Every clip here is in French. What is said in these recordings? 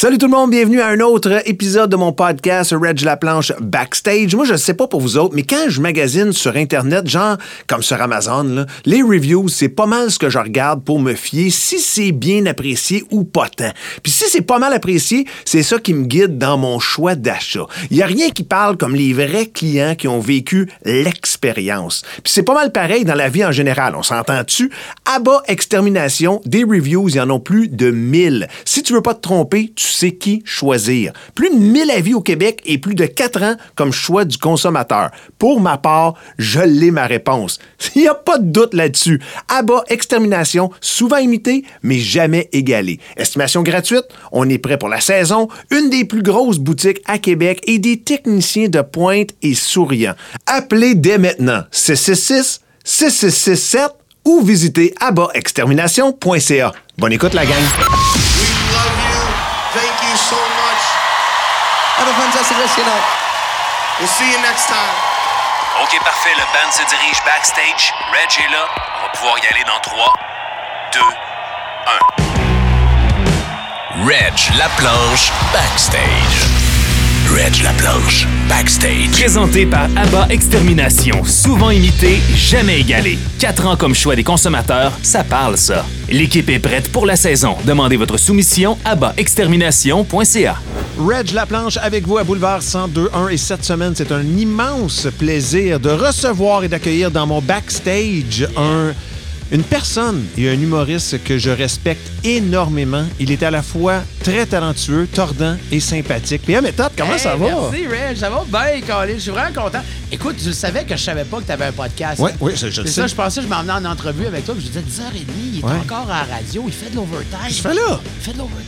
Salut tout le monde, bienvenue à un autre épisode de mon podcast Reg La Planche Backstage. Moi, je sais pas pour vous autres, mais quand je magasine sur Internet, genre comme sur Amazon, les reviews, c'est pas mal ce que je regarde pour me fier si c'est bien apprécié ou pas tant. Puis si c'est pas mal apprécié, c'est ça qui me guide dans mon choix d'achat. Il y a rien qui parle comme les vrais clients qui ont vécu l'expérience. Puis c'est pas mal pareil dans la vie en général, on s'entend-tu? À bas extermination, des reviews, il y en a plus de 1000. Si tu veux pas te tromper, tu sais qui choisir. Plus de 1000 avis au Québec et plus de 4 ans comme choix du consommateur. Pour ma part, je l'ai ma réponse. Il n'y a pas de doute là-dessus. Abat Extermination, souvent imité, mais jamais égalé. Estimation gratuite, on est prêt pour la saison, une des plus grosses boutiques à Québec et des techniciens de pointe et souriants. Appelez dès maintenant 666 6667 ou visitez abatextermination.ca. Bonne écoute la gang. Thank you so much. Have a fantastic rest of your night. We'll see you next time. OK, parfait. Le band se dirige backstage. Reg est là. On va pouvoir y aller dans 3, 2, 1. Reg la planche backstage. Reg la planche backstage. Présenté par ABBA Extermination, souvent imité, jamais égalé. Quatre ans comme choix des consommateurs, ça parle ça. L'équipe est prête pour la saison. Demandez votre soumission à abatextermination.ca. Reg Laplanche avec vous à Boulevard 1021 et cette semaine, c'est un immense plaisir de recevoir et d'accueillir dans mon backstage un, une personne et un humoriste que je respecte énormément. Il est à la fois très talentueux, tordant et sympathique. Puis, méthode, comment Hey, ça va? Merci, Reg. Ça va bien, Colin. Je suis vraiment content. Écoute, je savais que je savais pas que tu avais un podcast. Oui, oui, je, je le C'est sais. ça, je pensais que je m'emmenais en entrevue avec toi. puis Je disais 10h30, il est Ouais. encore à la radio, il fait de l'overtime. Je fais là. Il fait de l'overtime.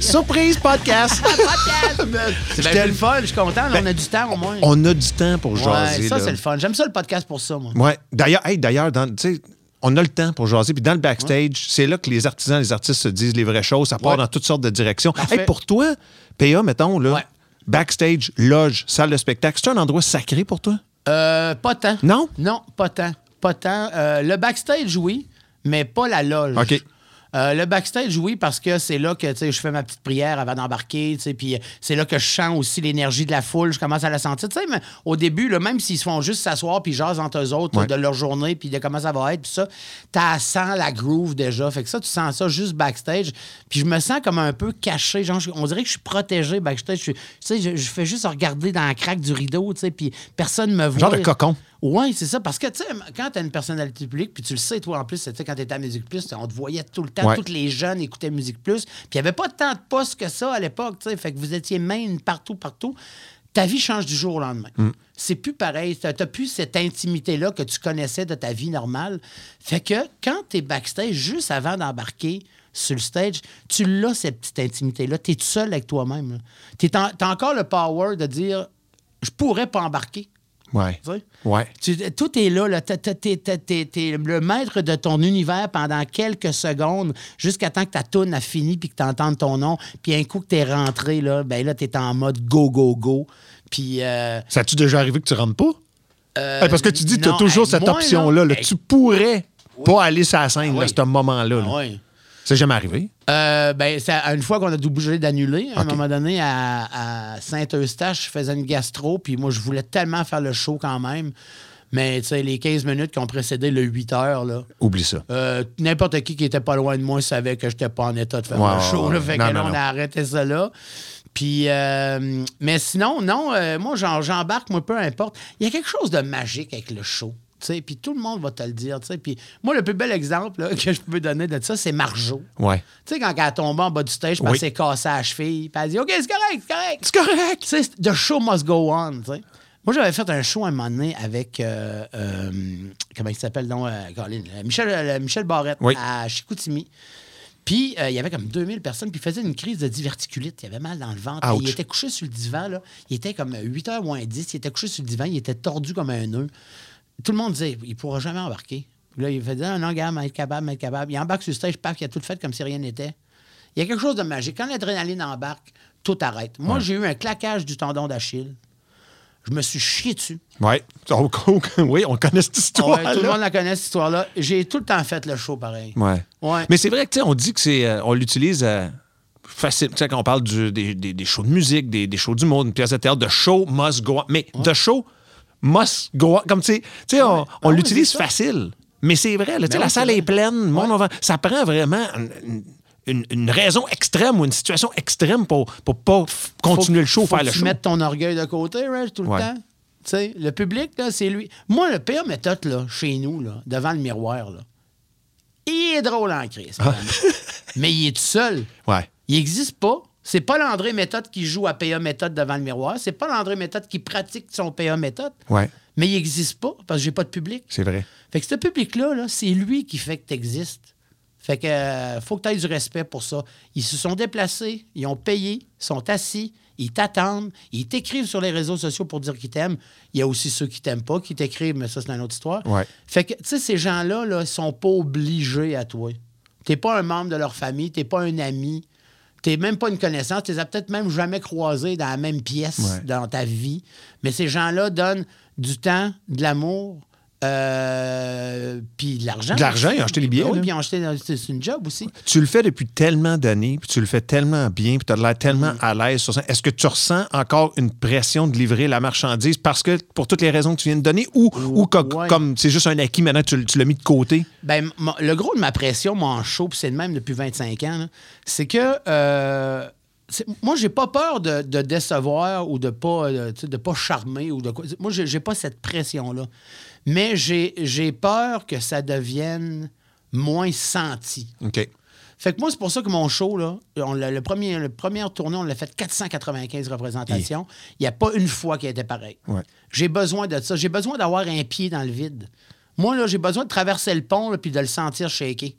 Surprise podcast! podcast! C'est bien t'aime. plus le fun, je suis content. Ben, on a du temps au moins. On a du temps pour ouais, jaser. ça, là. c'est le fun. J'aime ça le podcast pour ça, moi. Ouais. D'ailleurs, hey, d'ailleurs, dans, tu sais, on a le temps pour jaser. Puis dans le backstage, c'est là que les artisans, les artistes se disent les vraies choses. Ça part Ouais. dans toutes sortes de directions. Hey, pour toi, PA, mettons, là, Ouais. backstage, loge, salle de spectacle, c'est un endroit sacré pour toi? Euh, pas tant. Non? Non, pas tant. Pas tant. Euh, le backstage, oui, mais pas la loge. OK. Euh, le backstage, oui, parce que c'est là que je fais ma petite prière avant d'embarquer, puis euh, c'est là que je sens aussi l'énergie de la foule, je commence à la sentir. Mais au début, là, même s'ils se font juste s'asseoir puis jasent entre eux autres Ouais. de leur journée, puis de comment ça va être, puis ça, tu sens la groove déjà. Fait que ça, tu sens ça juste backstage. Puis je me sens comme un peu caché. Genre, on dirait que je suis protégé backstage. Je, suis- tu sais, je, je fais juste regarder dans la craque du rideau, puis personne me voit. Genre de cocon. Oui, c'est ça. Parce que, tu sais, quand tu as une personnalité publique, puis tu le sais, toi, en plus, quand tu étais à Musique Plus, on te voyait tout le temps, Ouais. tous les jeunes écoutaient Musique Plus, puis il n'y avait pas tant de postes que ça à l'époque, tu sais, fait que vous étiez main partout, partout. Ta vie change du jour au lendemain. Mm. C'est plus pareil. Tu n'as plus cette intimité-là que tu connaissais de ta vie normale. Fait que quand tu es backstage, juste avant d'embarquer sur le stage, tu l'as, cette petite intimité-là. Tu es tout seul avec toi-même. Tu as encore le power de dire je pourrais pas embarquer. Ouais. Tu sais? Ouais. Tu- tout est là. là. T'es, t'es- t'es- t'es- t'es- t'es le maître de ton univers pendant quelques secondes jusqu'à temps que ta tourne a fini puis que tu entendes ton nom. Puis un coup que tu es rentré, là, ben là, tu es en mode go, go, go. Puis. euh, Ça a-tu déjà arrivé que tu rentres pas? euh, Hey, parce que tu dis que tu as non, toujours hey, cette option-là. là. hey, Tu pourrais pas aller sur la scène, Ah là, oui. ce moment-là. là. ah ouais. C'est jamais arrivé? Euh, ben, une fois qu'on a obligé d'annuler, à un moment donné, à, à Saint-Eustache, je faisais une gastro, puis moi, je voulais tellement faire le show quand même. Mais, tu sais, les 15 minutes qui ont précédé le 8 heures, là, Oublie ça. Euh, N'importe qui qui était pas loin de moi savait que j'étais pas en état de faire le show. là. fait Non, que là, non, on non. a arrêté ça là. Puis, euh, mais sinon, non, euh, moi, j'embarque, moi, peu importe. Il y a quelque chose de magique avec le show. Puis tout le monde va te le dire. Puis moi, le plus bel exemple là, que je peux donner de ça, c'est Marjo. Ouais. Tu sais, quand elle a tombé en bas du stage, puis Oui. elle s'est cassée à la cheville, puis elle a dit OK, c'est correct, c'est correct. C'est correct. Tu sais, the show must go on. Moi, j'avais fait un show à un moment donné avec. euh, euh, comment il s'appelle donc euh? Euh, Michel, Michel Barrette Oui. à Chicoutimi. Puis, euh, il y avait comme 2000 personnes, puis il faisait une crise de diverticulite. Il avait mal dans le ventre. Il était couché sur le divan, là. Il était comme 8h moins 10. Il était couché sur le divan. Il était tordu comme un nœud. Tout le monde disait, il ne pourra jamais embarquer. Puis là, il faisait, ah, non, gars, mais être capable, mais être capable. Il embarque sur le stage, paf, il a tout fait comme si rien n'était. Il y a quelque chose de magique. Quand l'adrénaline embarque, tout arrête. Moi, j'ai eu un claquage du tendon d'Achille. Je me suis chié dessus. Ouais. Oui, on connaît cette Ouais, histoire-là. tout le monde la connaît, cette histoire-là. J'ai tout le temps fait le show pareil. Ouais. Ouais. Mais c'est vrai que, tu sais, on dit que c'est. euh, on l'utilise à facile. Tu sais, quand on parle du- des, des- des shows de musique, des, des shows d'humour, une pièce de théâtre, de show must go on. Mais de show must go. Comme tu sais, tu on, on oui, l'utilise facile. Mais c'est vrai, là, tu Ben la oui, salle est pleine, ça prend vraiment une, une- une raison extrême ou une situation extrême pour, pour pas continuer le show, faut faire que le tu show. mettes ton orgueil de côté, Reg, tout le Ouais. temps. Tu sais, le public, c'est lui. Moi, le pire méthode, là, chez nous, là, devant le miroir, là, il est drôle en crise. Ah. mais il est tout seul. Ouais. Il n'existe pas. C'est pas l'André Méthode qui joue à PA Méthode devant le miroir. C'est pas l'André Méthode qui pratique son PA Méthode. Ouais. Mais il n'existe pas parce que j'ai pas de public. C'est vrai. Fait que ce public-là, là, c'est lui qui fait que tu existes. Fait que euh, faut que tu aies du respect pour ça. Ils se sont déplacés, ils ont payé, ils sont assis, ils t'attendent, ils t'écrivent sur les réseaux sociaux pour dire qu'ils t'aiment. Il y a aussi ceux qui t'aiment pas, qui t'écrivent, mais ça, c'est une autre histoire. Ouais. Fait que, tu sais, ces gens-là, là, ils sont pas obligés à toi. T'es pas un membre de leur famille, t'es pas un ami, t'es même pas une connaissance, t'es peut-être même jamais croisé dans la même pièce Ouais. dans ta vie. Mais ces gens-là donnent du temps, de l'amour, euh, puis de l'argent. De l'argent, ils ont acheté les billets, Oui, là. puis ils ont acheté, c'est c'est une job aussi. Tu le fais depuis tellement d'années, puis tu le fais tellement bien, puis tu as l'air tellement Mm. à l'aise sur ça. Est-ce que tu ressens encore une pression de livrer la marchandise parce que, pour toutes les raisons que tu viens de donner, ou, ou co- Ouais. comme c'est juste un acquis, maintenant tu, tu l'as mis de côté? Ben, le gros de ma pression, moi, en show, puis c'est le même depuis 25 ans, c'est que euh, moi, j'ai pas peur de, de décevoir ou de pas, euh, de pas charmer ou de quoi. Moi, j'ai pas cette pression-là. Mais j'ai peur que ça devienne moins senti. OK. Fait que moi, c'est pour ça que mon show, là, on le, premier, le premier tournée, on l'a fait 495 représentations. Il n'y a pas une fois qui a été pareil. Ouais. J'ai besoin de ça. J'ai besoin d'avoir un pied dans le vide. Moi, là, j'ai besoin de traverser le pont là, puis de le sentir shaker.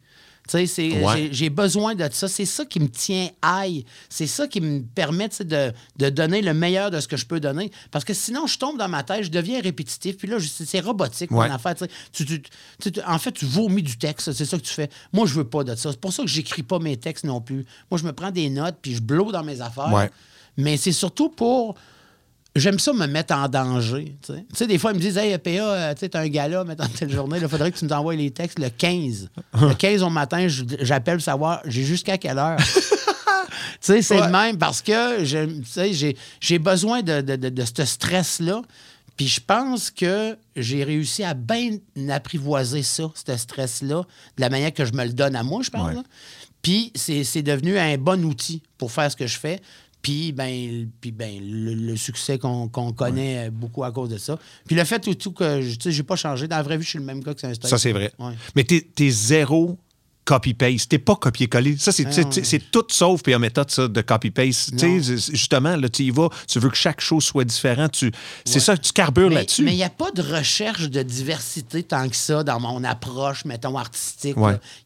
Tu sais, c'est- Ouais. j'ai- besoin de ça. C'est ça qui me tient aille. C'est ça qui me permet de, de donner le meilleur de ce que je peux donner. Parce que sinon, je tombe dans ma tête, je deviens répétitif. Puis là, c'est robotique, Ouais. mon affaire. tu. Tu- tu- tu- tu- en fait, tu vomis du texte. C'est ça que tu fais. Moi, je veux pas de ça. C'est pour ça que j'écris pas mes textes non plus. Moi, je me prends des notes, puis je blow dans mes affaires. Ouais. Mais c'est surtout pour j'aime ça me mettre en danger. Tu sais, des fois, ils me disent Hey, PA, euh, tu sais, un gala, maintenant telle journée, il faudrait que tu nous envoies les textes le 15. le 15 au matin, j'appelle savoir j'ai jusqu'à quelle heure? tu sais, c'est Ouais. le même parce que j'ai besoin de, de, de- de ce stress-là. Puis je pense que j'ai réussi à bien apprivoiser ça, ce stress-là, de la manière que je me le donne à moi, je pense. Ouais. Puis c'est devenu un bon outil pour faire ce que je fais. Puis, ben, puis ben, le, le succès qu'on connaît euh, beaucoup à cause de ça. Puis le fait tout, tout que je- j'ai pas changé. Dans la vraie vie, je suis le même gars que c'est un. Ça, c'est vrai. Ouais. Mais t'es es zéro copy-paste. T'es pas copier-coller. Ça, c'est Ah, ouais. tout sauf puis méthode ça, de copy-paste. Justement, là, tu y vas, tu veux que chaque chose soit différente. C'est ça, tu carbures là-dessus. mais il n'y a pas de recherche de diversité tant que ça dans mon approche, mettons, artistique.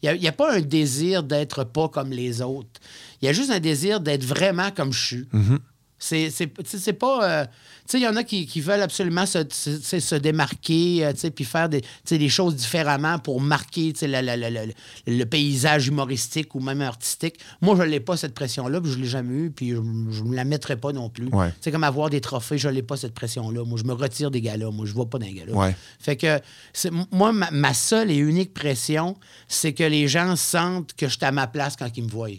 Il n'y a, pas un désir d'être pas comme les autres. Il y a juste un désir d'être vraiment comme je suis. Mm-hmm. C'est- pas. euh, tu sais, il y en a qui, qui veulent absolument se, démarquer, euh, tu sais, puis faire des, choses différemment pour marquer tu sais, le paysage humoristique ou même artistique. Moi, je n'ai pas cette pression-là, puis je ne l'ai jamais eu, puis je ne me la mettrai pas non plus. Ouais. C'est comme avoir des trophées, je n'ai pas cette pression-là. Moi, je me retire des gars-là. Moi, je ne vais pas les gars-là. Ouais. Fait que, c'est- moi, ma, ma seule et unique pression, c'est que les gens sentent que je suis à ma place quand ils me voient.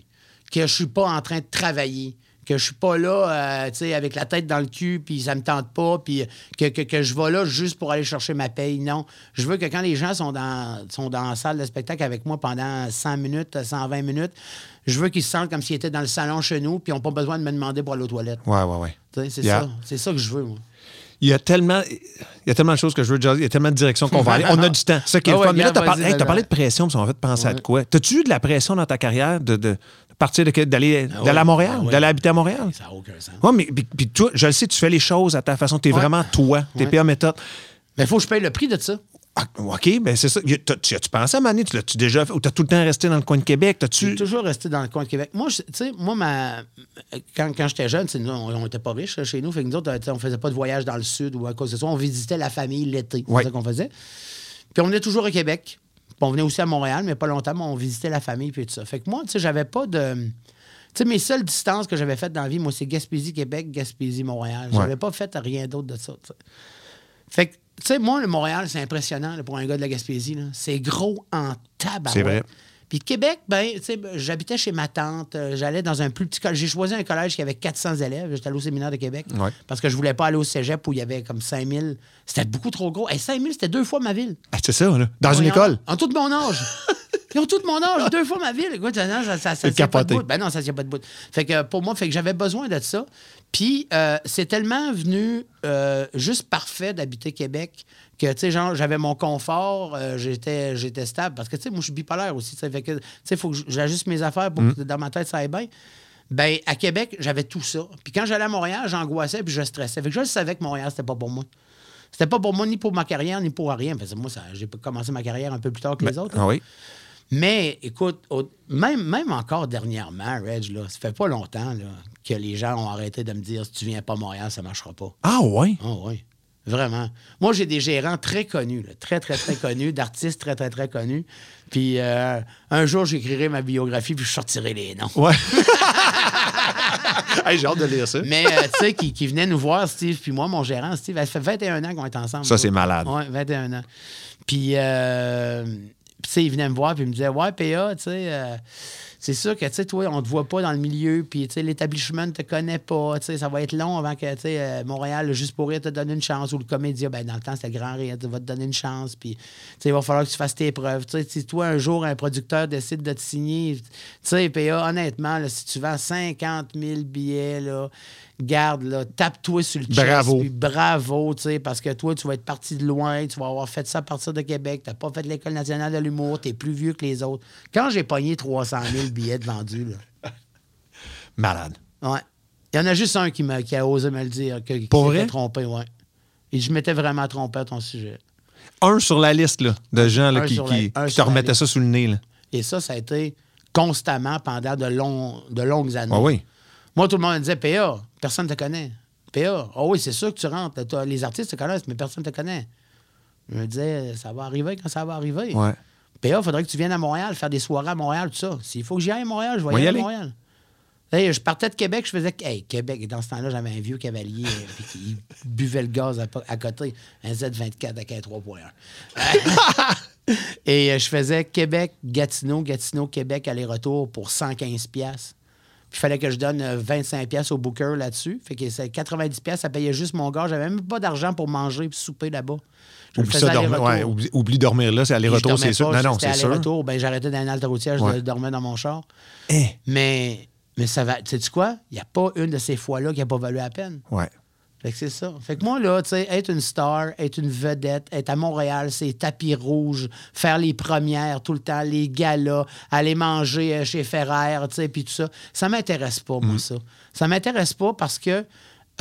Que je suis pas en train de travailler. Que je suis pas là, euh, tu sais, avec la tête dans le cul, puis ça me tente pas, puis que, que, que je vais là juste pour aller chercher ma paye. Non. Je veux que quand les gens sont dans, sont dans la salle de spectacle avec moi pendant 100 minutes, 120 minutes, je veux qu'ils se sentent comme s'ils étaient dans le salon chez nous, puis ils n'ont pas besoin de me demander pour aller aux toilettes. Ouais, ouais, ouais. Tu C'est Yeah. ça. C'est ça que je veux, moi. Il y a tellement. Il y a tellement de choses que je veux dire. Il y a tellement de directions qu'on va aller. On a du temps. Ça qui est Ah ouais, fun. Mais là, regarde, t'as parlé, hey, de pression, puis ça m'a fait penser à de quoi? T'as-tu eu de la pression dans ta carrière de, de partir de d'aller Ah d'aller ouais, à Montréal, ah ouais. d'aller habiter à Montréal? Ça n'a aucun sens. Oui, mais puis, puis toi, je le sais, tu fais les choses à ta façon. Tu es Ouais. vraiment toi. T'es Ouais. PA méthode. Mais il faut que je paye le prix de ça. Ah, OK, ben c'est ça. As-tu pensé à Mané? Tu l'as-tu déjà fait? Ou t'as tout le temps resté dans le coin de Québec? J'ai toujours resté dans le coin de Québec. Moi, tu sais, moi, ma, quand, quand j'étais jeune, on n'était pas riches chez nous. Fait que nous autres, sais, on faisait pas de voyage dans le sud ou à cause de ça. On visitait la famille l'été. C'est Ouais. ça qu'on faisait. Puis on venait toujours au Québec. Puis on venait aussi à Montréal, mais pas longtemps, mais on visitait la famille puis tout ça. Fait que moi, tu sais, j'avais pas de. Tu sais, mes seules distances que j'avais faites dans la vie, moi, c'est Gaspésie-Québec, Gaspésie-Montréal. J'avais Ouais. pas fait rien d'autre de ça. Fait que, tu sais, moi, le Montréal, c'est impressionnant là, pour un gars de la Gaspésie. C'est gros en. C'est vrai. Puis Québec, ben, tu sais, j'habitais chez ma tante. euh, J'allais dans un plus petit collège. J'ai choisi un collège qui avait 400 élèves. J'étais allé au séminaire de Québec. Ouais. Parce que je voulais pas aller au cégep où il y avait comme 5000. C'était beaucoup trop gros. Hey, 5000, c'était deux fois ma ville. Ah, c'est ça, là. Dans une école? En tout mon âge. Ils ont tout mon âge, deux fois ma ville. Écoute, non, ça, ça, ça tient pas de bout. Ben non, ça tient pas de bout. Fait que pour moi, fait que j'avais besoin de ça. Puis euh, c'est tellement venu euh, juste parfait d'habiter Québec que, tu sais, genre, j'avais mon confort, euh, j'étais, j'étais stable. Parce que, tu sais, moi, je suis bipolaire aussi. tu sais, Fait que, tu sais, il faut que j'ajuste mes affaires pour que dans ma tête, ça aille bien. Ben, à Québec, j'avais tout ça. Puis quand j'allais à Montréal, j'angoissais puis je stressais. Fait que je savais que Montréal, c'était pas pour moi. C'était pas pour moi ni pour ma carrière, ni pour rien. Parce que moi, ça- j'ai commencé ma carrière un peu plus tard que les autres. là. Ah oui. Mais écoute, au- même, même encore dernièrement, Reg, là, ça fait pas longtemps là, que les gens ont arrêté de me dire si tu viens pas à Montréal, ça marchera pas. Ah ouais? Ah oui. Vraiment. Moi, j'ai des gérants très connus, là, très, très, très connus, d'artistes très, très, très connus. Puis euh, un jour, j'écrirai ma biographie puis je sortirai les noms. Ouais. hey, j'ai hâte de lire ça. Mais, euh, tu sais, qui, qui venait nous voir, Steve, puis moi, mon gérant, Steve, ça fait 21 ans qu'on est ensemble. Ça, c'est malade. Oui, 21 ans. Puis, euh, tu sais, il venait me voir, puis il me disait, ouais, PA, tu sais, euh, c'est sûr que, tu sais, toi, on te voit pas dans le milieu, puis, tu sais, l'établissement ne te connaît pas, tu sais, ça va être long avant que, tu sais, euh, Montréal, juste pour rire, te donne une chance, ou le comédien, ben, dans le temps, c'était grand rire, va te donner une chance, puis, tu sais, il va falloir que tu fasses tes preuves. Tu sais, si toi, un jour, un producteur décide de te signer, tu sais, PA, honnêtement, si tu vends 50 000 billets, là, garde, là, tape-toi sur le chest, Bravo. puis bravo, tu sais, parce que toi, tu vas être parti de loin, tu vas avoir fait ça à partir de Québec, t'as pas fait l'École nationale de l'humour, t'es plus vieux que les autres. Quand j'ai pogné 300 000 billets de vendus, là, Malade. ouais. Il y en a juste un qui, a osé me le dire, que, qui Pour s'était vrai? trompé, ouais. Et je m'étais vraiment trompé à ton sujet. Un sur la liste là, de gens là, qui, sur la- qui- un qui te remettaient ça sous le nez. Là. Et ça, ça a été constamment pendant de, de longues années. Ah oui. Moi, tout le monde me disait PA, personne ne te connaît. PA, ah oui, c'est sûr que tu rentres. Les artistes te connaissent, mais personne ne te connaît. Je me disais, ça va arriver quand ça va arriver. Ouais. PA, il faudrait que tu viennes à Montréal, faire des soirées à Montréal, tout ça. S'il faut que j'y aille à Montréal, je vais Va y y aller à Montréal. Hey, je partais de Québec, je faisais. Hey, Québec, et dans ce temps-là, j'avais un vieux cavalier euh, qui buvait le gaz à, à côté, un Z24 avec un 3.1. et euh, je faisais Québec, Gatineau, Gatineau, Québec, aller-retour pour 115$. Puis il fallait que je donne euh, 25$ piastres au booker là-dessus. Fait que c'est 90$, piastres, ça payait juste mon gars. J'avais même pas d'argent pour manger et souper là-bas. Oublie ça, dormir. Ouais, oublie, oublie dormir là, c'est aller-retour, c'est sûr. pas, Non, non, c'est sûr. ben, j'arrêtais dans une halte routière, je Ouais. dormais dans mon char. Eh, Mais, mais ça va. Tu sais quoi? Il n'y a pas une de ces fois-là qui n'a pas valu la peine. Ouais. Fait que c'est ça. Fait que moi, là, tu sais, être une star, être une vedette, être à Montréal, c'est tapis rouge, faire les premières tout le temps, les galas, aller manger euh, chez Ferrer, tu sais, puis tout ça. Ça m'intéresse pas, Mm. moi, ça. Ça m'intéresse pas parce que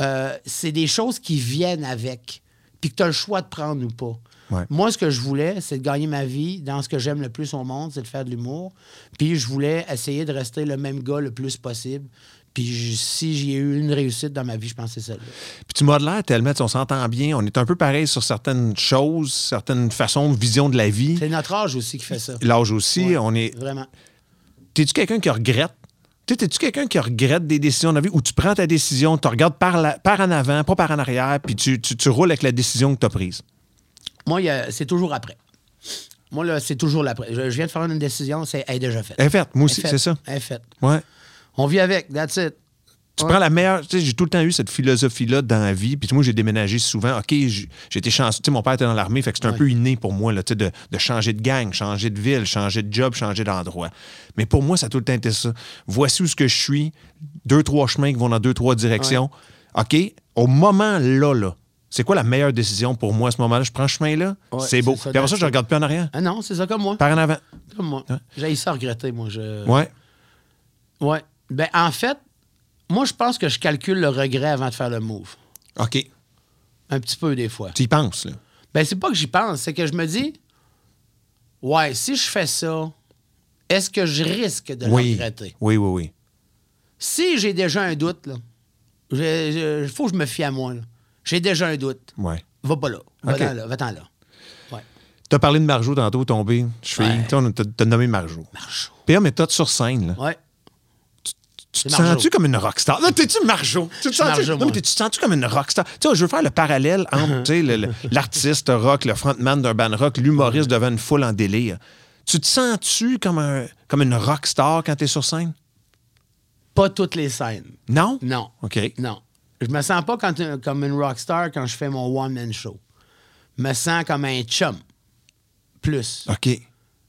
euh, c'est des choses qui viennent avec, puis que tu as le choix de prendre ou pas. Ouais. Moi, ce que je voulais, c'est de gagner ma vie dans ce que j'aime le plus au monde, c'est de faire de l'humour. Puis je voulais essayer de rester le même gars le plus possible. Puis si j'ai eu une réussite dans ma vie, je pense que c'est celle-là. Puis tu m'as de l'air tellement, on s'entend bien, on est un peu pareil sur certaines choses, certaines façons, vision de la vie. C'est notre âge aussi qui fait ça. L'âge aussi, Ouais, on est. Vraiment. T'es-tu quelqu'un qui regrette? Tu sais, t'es-tu quelqu'un qui regrette des décisions de la vie où tu prends ta décision, tu regardes par, la- par en avant, pas par en arrière, puis tu, tu, tu roules avec la décision que tu as prise? Moi, c'est toujours après. Moi, là, c'est toujours l'après. Je, je viens de faire une décision, c'est elle est déjà faite. Elle est faite, moi aussi, c'est ça. Elle est faite. Ouais. On vit avec, that's it. Tu Ouais. prends la meilleure. Tu sais, j'ai tout le temps eu cette philosophie-là dans la vie. Puis moi, j'ai déménagé souvent. OK, été chanceux. Tu sais, mon père était dans l'armée, fait que c'était un peu inné pour moi, là, tu sais, de, de changer de gang, changer de ville, changer de job, changer d'endroit. Mais pour moi, ça a tout le temps été ça. Voici où ce que je suis, deux, trois chemins qui vont dans deux, trois directions. OK, au moment là, là, c'est quoi la meilleure décision pour moi à ce moment-là? Je prends ce chemin-là, Ouais, c'est beau. ça, Puis après ça, je regarde plus en arrière. Ah non, c'est ça comme moi. Par en avant. Comme moi. Ouais. J'ai ça à regretter, moi. Je... Ouais. Ouais. Ben, en fait, moi, je pense que je calcule le regret avant de faire le move. OK. Un petit peu, des fois. Tu y penses, là? Ben, c'est pas que j'y pense, c'est que je me dis, ouais, si je fais ça, est-ce que je risque de le Oui. regretter? Oui, oui, oui. Si j'ai déjà un doute, là, il faut que je me fie à moi. là. J'ai déjà un doute. Ouais. Va pas là. Va-t'en OK. là. Va-t'en là. Ouais. T'as parlé de Marjo tantôt, tombé. Je fais. Ouais. T'as nommé Marjo. Puis mais toi, sur scène, là, Ouais. Tu te sens-tu comme une rockstar? Là, t'es-tu Marjo? Tu te sens-tu t'es- comme une rockstar? Tu sais, je veux faire le parallèle entre l'artiste rock, le frontman d'un band rock, l'humoriste devant une foule en délire. Tu te sens-tu comme, un, comme une rock star quand tu es sur scène? Pas toutes les scènes. Non? Non. OK. Non. Je me sens pas quand- comme une rockstar quand je fais mon one-man show. Je me sens comme un chum. Plus. OK.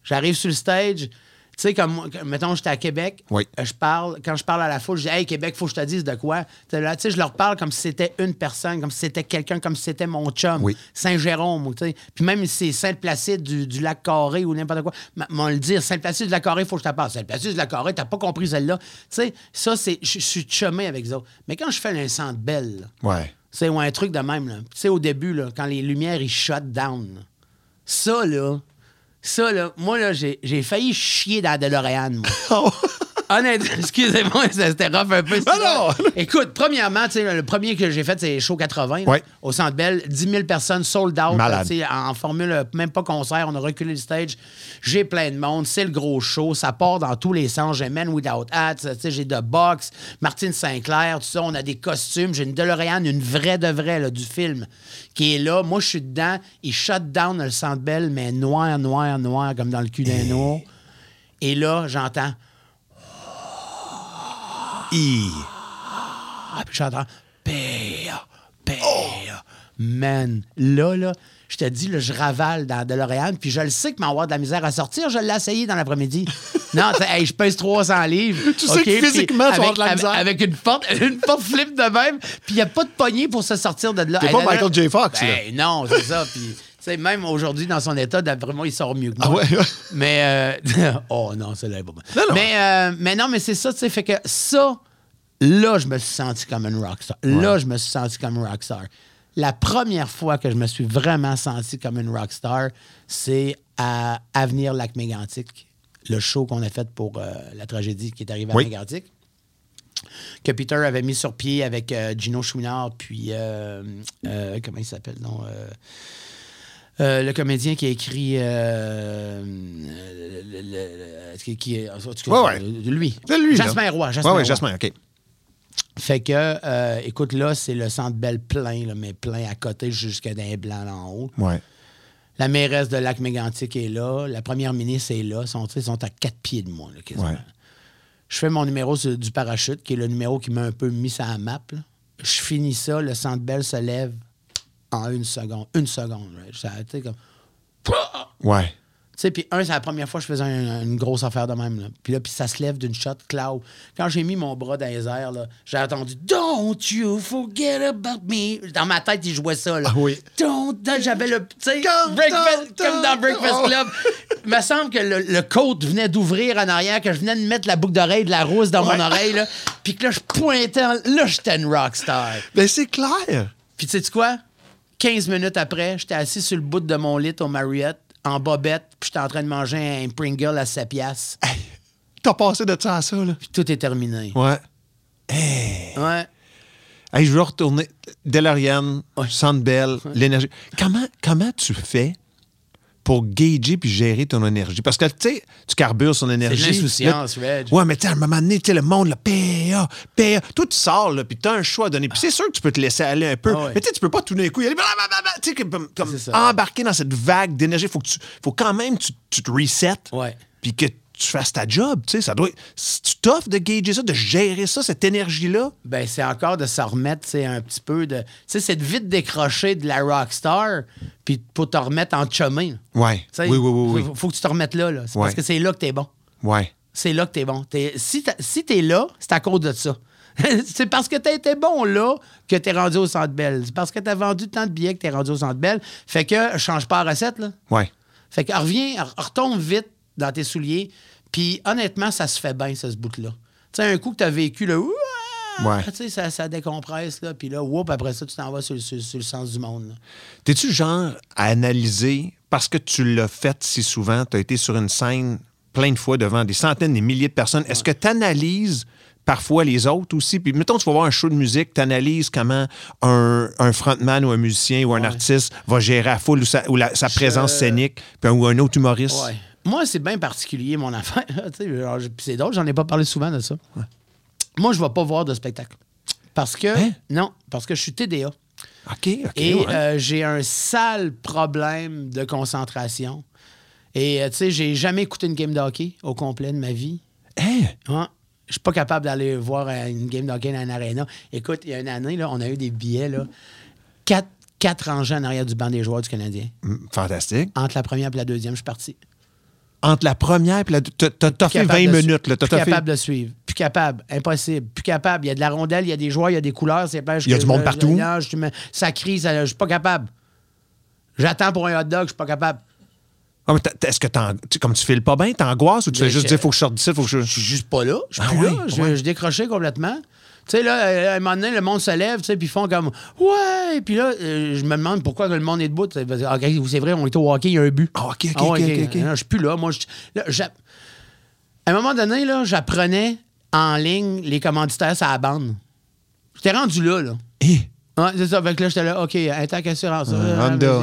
J'arrive sur le stage, tu sais, comme, mettons, j'étais à Québec, Oui. euh, je parle, quand je parle à la foule, je dis, hey, Québec, faut que je te dise de quoi. Tu sais, je leur parle comme si c'était une personne, comme si c'était quelqu'un, comme si c'était mon chum, Oui. Saint-Jérôme, tu sais. Puis même si c'est Sainte-Placide du, du lac Carré ou n'importe quoi, m'en le dire, Sainte-Placide du lac Carré, faut que je te parle. Sainte-Placide du lac Carré, t'as pas compris celle-là. Tu sais, ça, c'est, je suis chumé avec ça. Mais quand je fais un centre belle, Ouais. c'est ou un truc de même. là. Tu sais, au début, là, quand les lumières, ils shut down. Ça, là, ça, là, moi, là, j'ai failli chier dans la DeLorean, moi. Honnêtement, excusez-moi, ça- c'était rough un peu. Ah non! Écoute, premièrement, le premier que j'ai fait, c'est Show 80, là, Ouais. au Centre Bell. 10 000 personnes sold out. Là, en formule, euh, même pas concert, on a reculé le stage. J'ai plein de monde, c'est le gros show, ça part dans tous les sens. J'ai Men Without Hats, j'ai de box, Martine Sinclair, tout ça, on a des costumes. J'ai une DeLorean, une vraie de vraie là, du film, qui est là. Moi, je suis dedans. Il shut down le Centre Bell, mais noir, noir, noir, comme dans le cul d'un ours. Et là, j'entends. Hi. Ah, puis j'entends Père, Père, man. Là, là, je te dis, là, je ravale dans DeLorean, puis je le sais que m'avoir de la misère à sortir. Je l'ai essayé dans l'après-midi. non, hey, je pèse 300 livres. Tu sais que physiquement, tu vas de la misère. Avec une porte, une porte flip de même, puis il n'y a pas de poignée pour se sortir de là. T'es Hey, pas là, là, Michael J. Fox, ben, non, c'est ça. Puis, sais, même aujourd'hui, dans son état, moi, il sort mieux que moi. Ah ouais? Mais, euh, oh non, c'est là, pas bon. Non, non. Mais, euh, mais non, mais c'est ça, tu sais, fait que ça, là, je me suis senti comme une rockstar. Là, je me suis senti comme une rockstar. La première fois que je me suis vraiment senti comme une rockstar, c'est à Avenir Lac Mégantic, le show qu'on a fait pour euh, la tragédie qui est arrivée à Oui. Mégantic que Peter avait mis sur pied avec euh, Gino Chouinard, puis euh, euh, comment il s'appelle, non? Euh, le comédien qui a écrit euh, le- le- le- qui, qui- en tout cas, Ouais, ouais. euh, lui. C'est lui, là. Jasmin Roy. Jasmin ouais. Jasmin, OK. Fait que, euh, écoute, là, c'est le centre belle plein, là, mais plein à côté jusqu'à d'un blanc là en haut. Ouais. La mairesse de Lac Mégantic est là. La première ministre est là. Ils sont, ils à quatre pieds de moi, là, quasiment. Ouais. Je fais mon numéro sur- du parachute, qui est le numéro qui m'a un peu mis sur la map. là. Je finis ça, le centre belle se lève en une seconde. Une seconde. là. Ça a été comme. Ouais. Tu sais, puis un, c'est la première fois que je faisais un- une grosse affaire de même. Là. Puis là, puis ça se lève d'une shot, cloud. Quand j'ai mis mon bras dans les airs, là, j'ai entendu Don't you forget about me. Dans ma tête, il jouait ça. Là. Ah oui. Don't. J'avais le. Tu sais, Comme Breakfast- dans- comme dans Breakfast Oh. Club. Il me semble que le, le côte venait d'ouvrir en arrière, que je venais de mettre la boucle d'oreille de la rose dans Ouais. mon oreille. Là, puis que là, je pointais. en- Là, j'étais une rockstar. Ben, c'est clair. Puis tu sais quoi? 15 minutes après, j'étais assis sur le bout de mon lit au Marriott, en bobette, puis j'étais en train de manger un Pringle à 7 piastres. T'as passé de ça à ça, là? Puis tout est terminé. Ouais. Ouais. Hey, je veux retourner. DeLorean, Ouais. Sandbell, l'énergie. Comment, comment tu fais pour gager puis gérer ton énergie? Parce que, tu sais, tu carbures son énergie. l'insouciance, Là- Reg. Ouais, mais tu sais, à un moment donné, tu sais, le monde, là, PA, PA. Toi, tu sors, là, puis tu as un choix à donner. Puis c'est sûr que tu peux te laisser aller un peu. Ah ouais. Mais tu sais, tu peux pas tout d'un coup y aller. blablabla, Tu sais, comme, C'est embarquer dans cette vague d'énergie. Faut que tu, faut quand même que tu, tu te resets. Ouais. Puis que tu fasses ta job, tu sais. Ça doit. Si tu t'offres de gager ça, de gérer ça, cette énergie-là. Ben, c'est encore de s'en remettre, c'est un petit peu de. Tu sais, c'est de vite décrocher de la rockstar, puis pour te remettre en chemin. Ouais. Oui, oui, oui, oui. Faut, faut que tu te remettes là. là. C'est Ouais. parce que c'est là que t'es bon. Ouais. C'est là que t'es bon. Si t'es là, c'est à cause de ça. c'est parce que t'as été bon là que t'es rendu au Centre Bell. C'est parce que t'as vendu tant de billets que t'es rendu au Centre Bell. Fait que change pas la recette, là. Ouais. Fait que reviens, re- retombe vite dans tes souliers. Puis honnêtement, ça se fait bien, ce bout-là. Tu sais, un coup que t'as vécu, là, ouah, Ouais. tu sais, ça, ça décompresse, là. Puis là, whoop, après ça, tu t'en vas sur, sur- sur le sens du monde. T'es-tu le genre à analyser, parce que tu l'as fait si souvent, tu as été sur une scène plein de fois devant des centaines, des milliers de personnes, est-ce que tu analyses parfois les autres aussi? Puis mettons, tu vas voir un show de musique, tu analyses comment un, un frontman ou un musicien ou un artiste va gérer la foule ou sa, ou la- sa présence scénique, puis un, ou un autre humoriste. Ouais. Moi, c'est bien particulier, mon affaire. C'est drôle, j'en ai pas parlé souvent de ça. Moi, je vais pas voir de spectacle. Parce que. Hein? Non, parce que je suis TDA. OK, OK. Et ouais. euh, j'ai un sale problème de concentration. Et euh, tu sais, j'ai jamais écouté une game de hockey au complet de ma vie. Hein? Ouais. Je suis pas capable d'aller voir euh, une game de hockey dans une arena. Écoute, il y a une année, là, on a eu des billets, là, quatre, quatre rangées en arrière du banc des joueurs du Canadien. Mm, Fantastique. Entre la première et la deuxième, je suis parti. Entre la première et la... T'as fait 20 capable de minutes. Là. Plus capable de suivre. Plus capable. Impossible. Plus capable. Il y a de la rondelle, il y a des joueurs, il y a des couleurs. c'est pas- Il y a du monde partout. ça crie, ça- je suis pas capable. J'attends pour un hot dog, je suis pas capable. Ah, Est-ce que comme tu files pas bien, t'angoisses ou tu Mais fais juste dire faut que je sorte d'ici, faut que je. Je suis juste pas là. Je suis Ah plus là. Je, ouais. je décrochais complètement. Tu sais, là, à un moment donné, le monde se lève, tu sais, puis ils font comme Ouais! Puis là, euh, je me demande pourquoi le monde est debout. C'est vrai, on est au hockey, il y a un but. Ah, OK, OK, Ah ouais, OK. Non, je suis plus là. Moi, je- à un moment donné, là, j'apprenais en ligne les commanditaires à la bande. J'étais rendu là, là. Eh, Ouais, c'est ça. Fait que là, j'étais là, OK, Intac Assurance. Honda.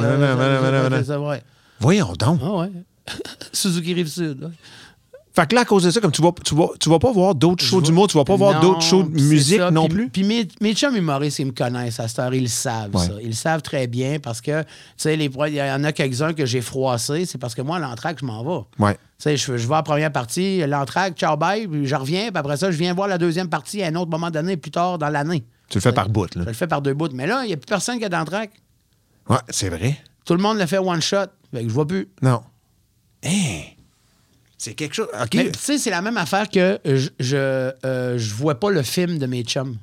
Voyons donc. Ah ouais. Suzuki Rive-Sud. Fait que là, à cause de ça, comme tu vas, tu vas, tu vas pas voir d'autres shows d'humour, tu vas pas voir d'autres shows de musique non plus. Puis mes, mes chums humoristes, ils me connaissent à cette heure, ils le savent, Ouais. ça. Ils le savent très bien parce que, tu sais, il y en a quelques-uns que j'ai froissés, c'est parce que moi, l'entraque, je m'en vais. Ouais. Tu sais, je, je vais à la première partie, l'entraque, ciao, bye, puis je reviens, puis après ça, je viens voir la deuxième partie à un autre moment donné, plus tard dans l'année. Tu le fais par bout, là. Je le fais par deux bouts. Mais là, il n'y a plus personne qui a d'entraque. Ouais, c'est vrai. Tout le monde le fait one shot. Fait que je vois plus. Non. Hein? C'est quelque chose. OK. Tu sais, c'est la même affaire que je, je, euh, je vois pas le film de mes chums.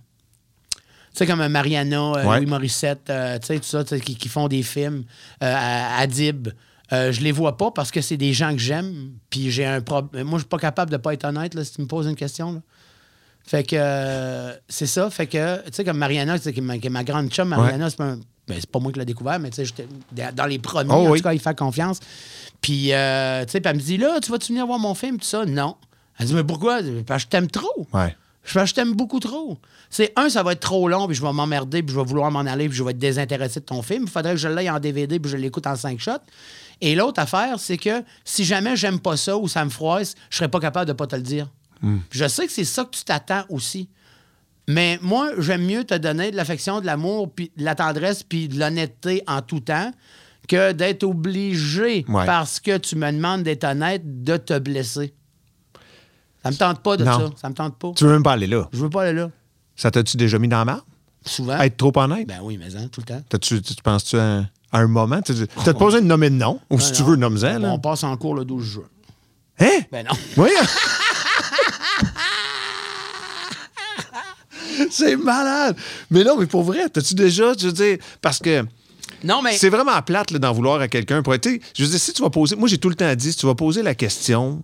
Tu sais, comme euh, Mariana, euh, Ouais. Louis Morissette, euh, tu sais, tout ça, qui, qui font des films, à- Adib. Je les vois pas parce que c'est des gens que j'aime. Puis j'ai un problème. Moi, je suis pas capable de pas être honnête, là, si tu me poses une question. là. Fait que euh, c'est ça. Fait que, tu sais, comme Mariana, qui est ma, grande chum, Mariana, c'est pas, un- ben, c'est pas moi qui l'ai découvert, mais tu sais, j'étais dans les premiers, Oh en oui. tout cas, il fait confiance. Puis, euh, tu sais, elle me dit, là, tu vas-tu venir voir mon film, tout ça? Non. Elle dit, mais pourquoi? Parce que je t'aime trop. Ouais. Je t'aime beaucoup trop. C'est un, ça va être trop long, puis je vais m'emmerder, puis je vais vouloir m'en aller, puis je vais être désintéressé de ton film. Il faudrait que je l'aille en DVD, puis je l'écoute en cinq shots. Et l'autre affaire, c'est que si jamais j'aime pas ça ou ça me froisse, je serais pas capable de pas te le dire. Puis Je sais que c'est ça que tu t'attends aussi. Mais moi, j'aime mieux te donner de l'affection, de l'amour, puis de la tendresse, puis de l'honnêteté en tout temps, que d'être obligé, Ouais. parce que tu me demandes d'être honnête, de te blesser. Ça me tente pas de Non. ça. Ça me tente pas. Tu veux même pas aller là. Je veux pas aller là. Ça t'as-tu déjà mis dans la marde? Souvent. Être trop honnête? Ben oui, mais hein, tout le temps. T'as-tu, tu, tu penses-tu à, à un moment? Tu as pas besoin de nommer de nom? Ou si tu veux, nomme-en. On passe en cours le 12 juin. Hein? Ben non. Oui. c'est malade. Mais non, mais pour vrai, t'as-tu déjà, je veux dire, parce que Non, mais. c'est vraiment plate d'en vouloir à quelqu'un. Pour être, je veux dire, si tu vas poser, moi j'ai tout le temps dit, si tu vas poser la question,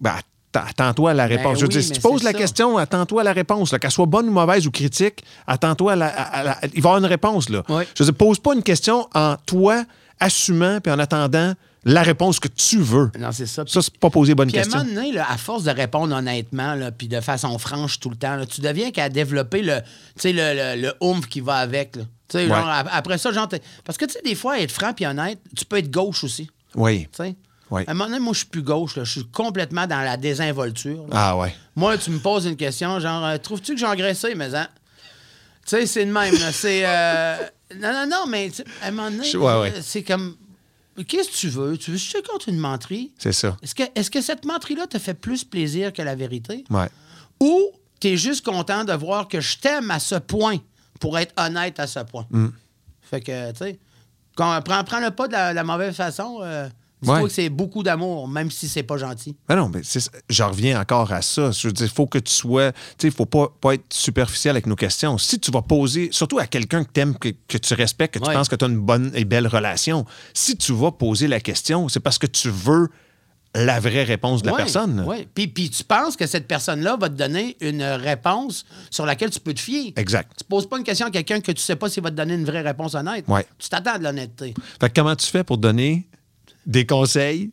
ben, att- attends-toi à la réponse. je veux oui, dire, si tu poses la ça. question, attends-toi à la réponse. Qu'elle soit bonne ou mauvaise ou critique, attends-toi à la, à- à la- Il va y avoir une réponse. Là. Oui. Je veux dire, pose pas une question en toi assumant puis en attendant la réponse que tu veux. Non, c'est ça. Ça, c'est pas poser bonne Puis à un question. moment donné, là, à force de répondre honnêtement, puis de façon franche tout le temps, là, tu deviens qu'à développer le, le, le, le oomph qui va avec. là. Ouais. genre, ap- après ça, genre, parce que tu sais, des fois, être franc puis honnête, tu peux être gauche aussi. Oui. À un moment donné, moi, je suis plus gauche. là. Je suis complètement dans la désinvolture. là. Ah ouais. Moi, tu me poses une question, genre, euh, trouves-tu que j'ai engraissé, mais hein? Tu sais, c'est de même, là. C'est. euh, Non, non, non, mais à un moment donné, Je- ouais, ouais. euh, c'est comme. Qu'est-ce que tu veux? Tu veux je te compte une menterie? C'est ça. Est-ce que, est-ce que cette menterie-là te fait plus plaisir que la vérité? Ouais. Ou tu es juste content de voir que je t'aime à ce point pour être honnête à ce point? Mm. Fait que, tu sais, quand- prends, prends le pas de la, la mauvaise façon. euh, dis-toi Ouais. que c'est beaucoup d'amour, même si c'est pas gentil. Ben non, mais j'en reviens encore à ça. Je veux dire, il faut que tu sois. Tu sais, il faut pas, pas être superficiel avec nos questions. Si tu vas poser, surtout à quelqu'un que tu aimes, que, que tu respectes, que tu Ouais. penses que tu as une bonne et belle relation, si tu vas poser la question, c'est parce que tu veux la vraie réponse de la Ouais, personne. ouais. Puis, puis tu penses que cette personne-là va te donner une réponse sur laquelle tu peux te fier. Exact. Tu poses pas une question à quelqu'un que tu sais pas s'il va te donner une vraie réponse honnête. Ouais. Tu t'attends de l'honnêteté. Fait que comment tu fais pour donner des conseils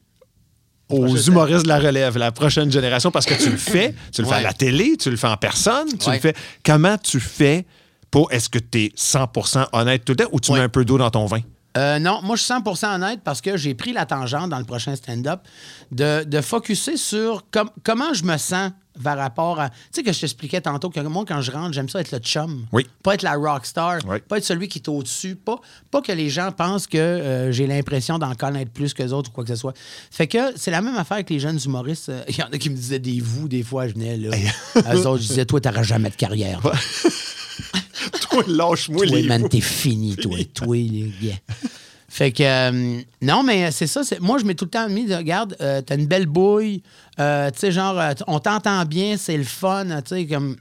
aux humoristes de la relève, la prochaine génération, parce que tu le fais, tu le fais à la télé, tu le fais en personne, tu Ouais. le fais. Comment tu fais pour. Est-ce que tu es 100% honnête tout le temps ou tu Ouais. mets un peu d'eau dans ton vin? Euh, non, moi, je suis 100% honnête parce que j'ai pris la tangente dans le prochain stand-up de, de focuser sur com- comment je me sens par rapport à. Tu sais, que je t'expliquais tantôt que moi, quand je rentre, j'aime ça être le chum. Oui. Pas être la rock star. Oui. Pas être celui qui est au-dessus. Pas, pas que les gens pensent que euh, j'ai l'impression d'en connaître plus que les autres ou quoi que ce soit. Fait que c'est la même affaire avec les jeunes humoristes. Euh, Il y en a qui me disaient des vous, des fois, je venais là. Eux autres, je disais, toi, t'auras jamais de carrière. Toi, lâche-moi les man, t'es fini, toi. toi, les gars. Fait que, euh, non, mais c'est ça. Moi, je m'ai tout le temps mis, de, regarde, euh, t'as une belle bouille, euh, tu sais, genre, euh, on t'entend bien, c'est le fun, tu sais, comme.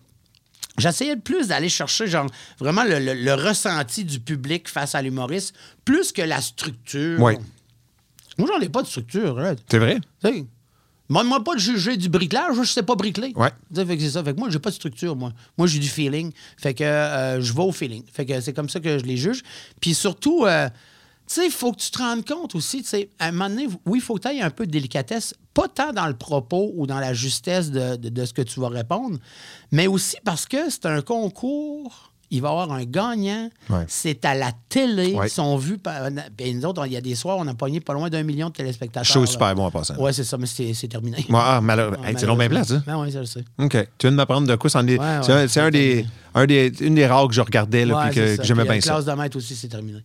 J'essayais plus d'aller chercher, genre, vraiment le, le- le ressenti du public face à l'humoriste, plus que la structure. Oui. Moi, j'en ai pas de structure, là. C'est vrai? Tu sais, Demande-moi pas de juger du bricolage, je sais pas bricoler. Ouais. Fait que c'est ça. Fait que moi, j'ai pas de structure, moi. Moi, j'ai du feeling. Fait que euh, je vais au feeling. Fait que c'est comme ça que je les juge. Puis surtout, euh, tu sais, il faut que tu te rendes compte aussi, tu sais, à un moment donné, oui, il faut que tu aies un peu de délicatesse, pas tant dans le propos ou dans la justesse de, de- de ce que tu vas répondre, mais aussi parce que c'est un concours. Il va y avoir un gagnant. Ouais. C'est à la télé. Ouais. Ils sont vus par. Puis nous autres, il y a des soirs, on a pogné pas loin d'un million de téléspectateurs. Show super bon en passant. Ouais, c'est ça, mais c'est c'est terminé. Ah, malheureux. Ah, c'est long bien plat, ça. Ben oui, ça le sais. OK. Tu viens de m'apprendre de quoi? c'est un, des, un des, une des rares que je regardais là, Ouais, puis que, que j'aimais bien ça. classe de maître aussi, c'est terminé.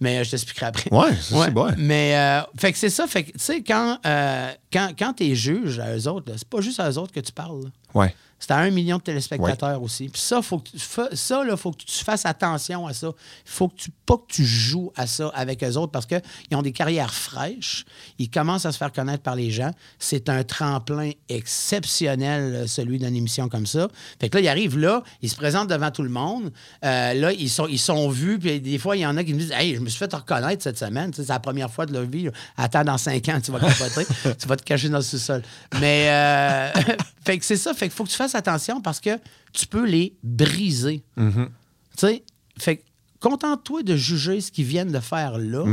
Mais euh, je t'expliquerai après. Ouais, ça, c'est bon. Mais, euh, fait que c'est ça. Fait que, tu sais, quand, euh, quand, quand tu juge à eux autres, c'est pas juste à eux autres que tu parles. là. Ouais. C'est à un million de téléspectateurs aussi. Puis ça, faut que tu, ça, là, faut que tu fasses attention à ça. Il faut que tu, pas que tu joues à ça avec eux autres parce qu'ils ont des carrières fraîches. Ils commencent à se faire connaître par les gens. C'est un tremplin exceptionnel, euh, celui d'une émission comme ça. Fait que là, ils arrivent là, ils se présentent devant tout le monde. Euh, là, ils sont, ils sont vus. Puis des fois, il y en a qui me disent Hey, je me suis fait reconnaître cette semaine. Tu sais, c'est la première fois de leur vie. Attends, dans cinq ans, tu vas capoter. tu vas te cacher dans le sous-sol. Mais, euh, fait que c'est ça. Fait qu'il faut que tu fasses attention parce que tu peux les briser. Tu sais, fait que contente-toi de juger ce qu'ils viennent de faire là.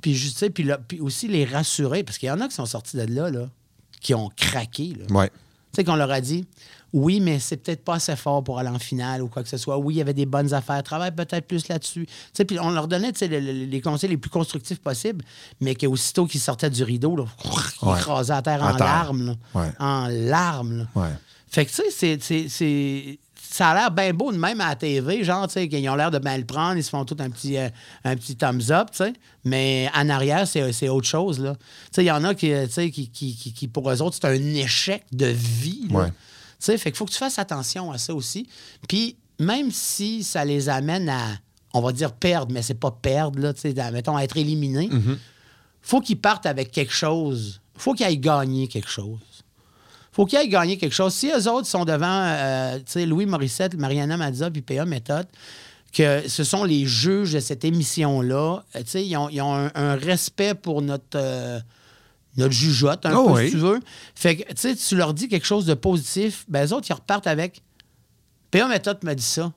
Puis, tu sais, puis, là- puis aussi les rassurer, parce qu'il y en a qui sont sortis de là, là qui ont craqué. Là. Ouais. Tu sais, qu'on leur a dit, oui, mais c'est peut-être pas assez fort pour aller en finale ou quoi que ce soit. Oui, il y avait des bonnes affaires. Travaille peut-être plus là-dessus. Tu sais, puis on leur donnait le- le- les conseils les plus constructifs possibles, mais qu'aussitôt qu'ils sortaient du rideau, là, ils Ouais. écrasaient à terre À en terre. larmes. là. Ouais. En larmes. Fait que, tu sais, c'est-. Ça a l'air bien beau de même à la TV, genre, tu sais, qu'ils ont l'air de bien le prendre, ils se font tout un petit, euh, un petit thumbs up, tu sais. Mais en arrière, c'est c'est autre chose, là. Tu sais, il y en a qui, euh, tu sais, qui, qui, qui- qui, pour eux autres, c'est un échec de vie, là. Ouais. Sais, fait qu'il faut que tu fasses attention à ça aussi. Puis, même si ça les amène à, on va dire perdre, mais c'est pas perdre, là, tu sais, mettons, à être éliminé, faut qu'ils partent avec quelque chose. faut qu'ils aillent gagner quelque chose faut qu'ils aillent gagner quelque chose. Si eux autres sont devant euh, tu sais, Louis Morissette, Mariana Mazza puis PA Méthode, que ce sont les juges de cette émission-là, euh, tu sais, ils ont, ils ont un, un respect pour notre, euh, notre jugeote, un Oh peu, oui. si tu veux. Fait que, tu sais, tu leur dis quelque chose de positif, ben, eux autres, ils repartent avec PA Méthode m'a dit ça.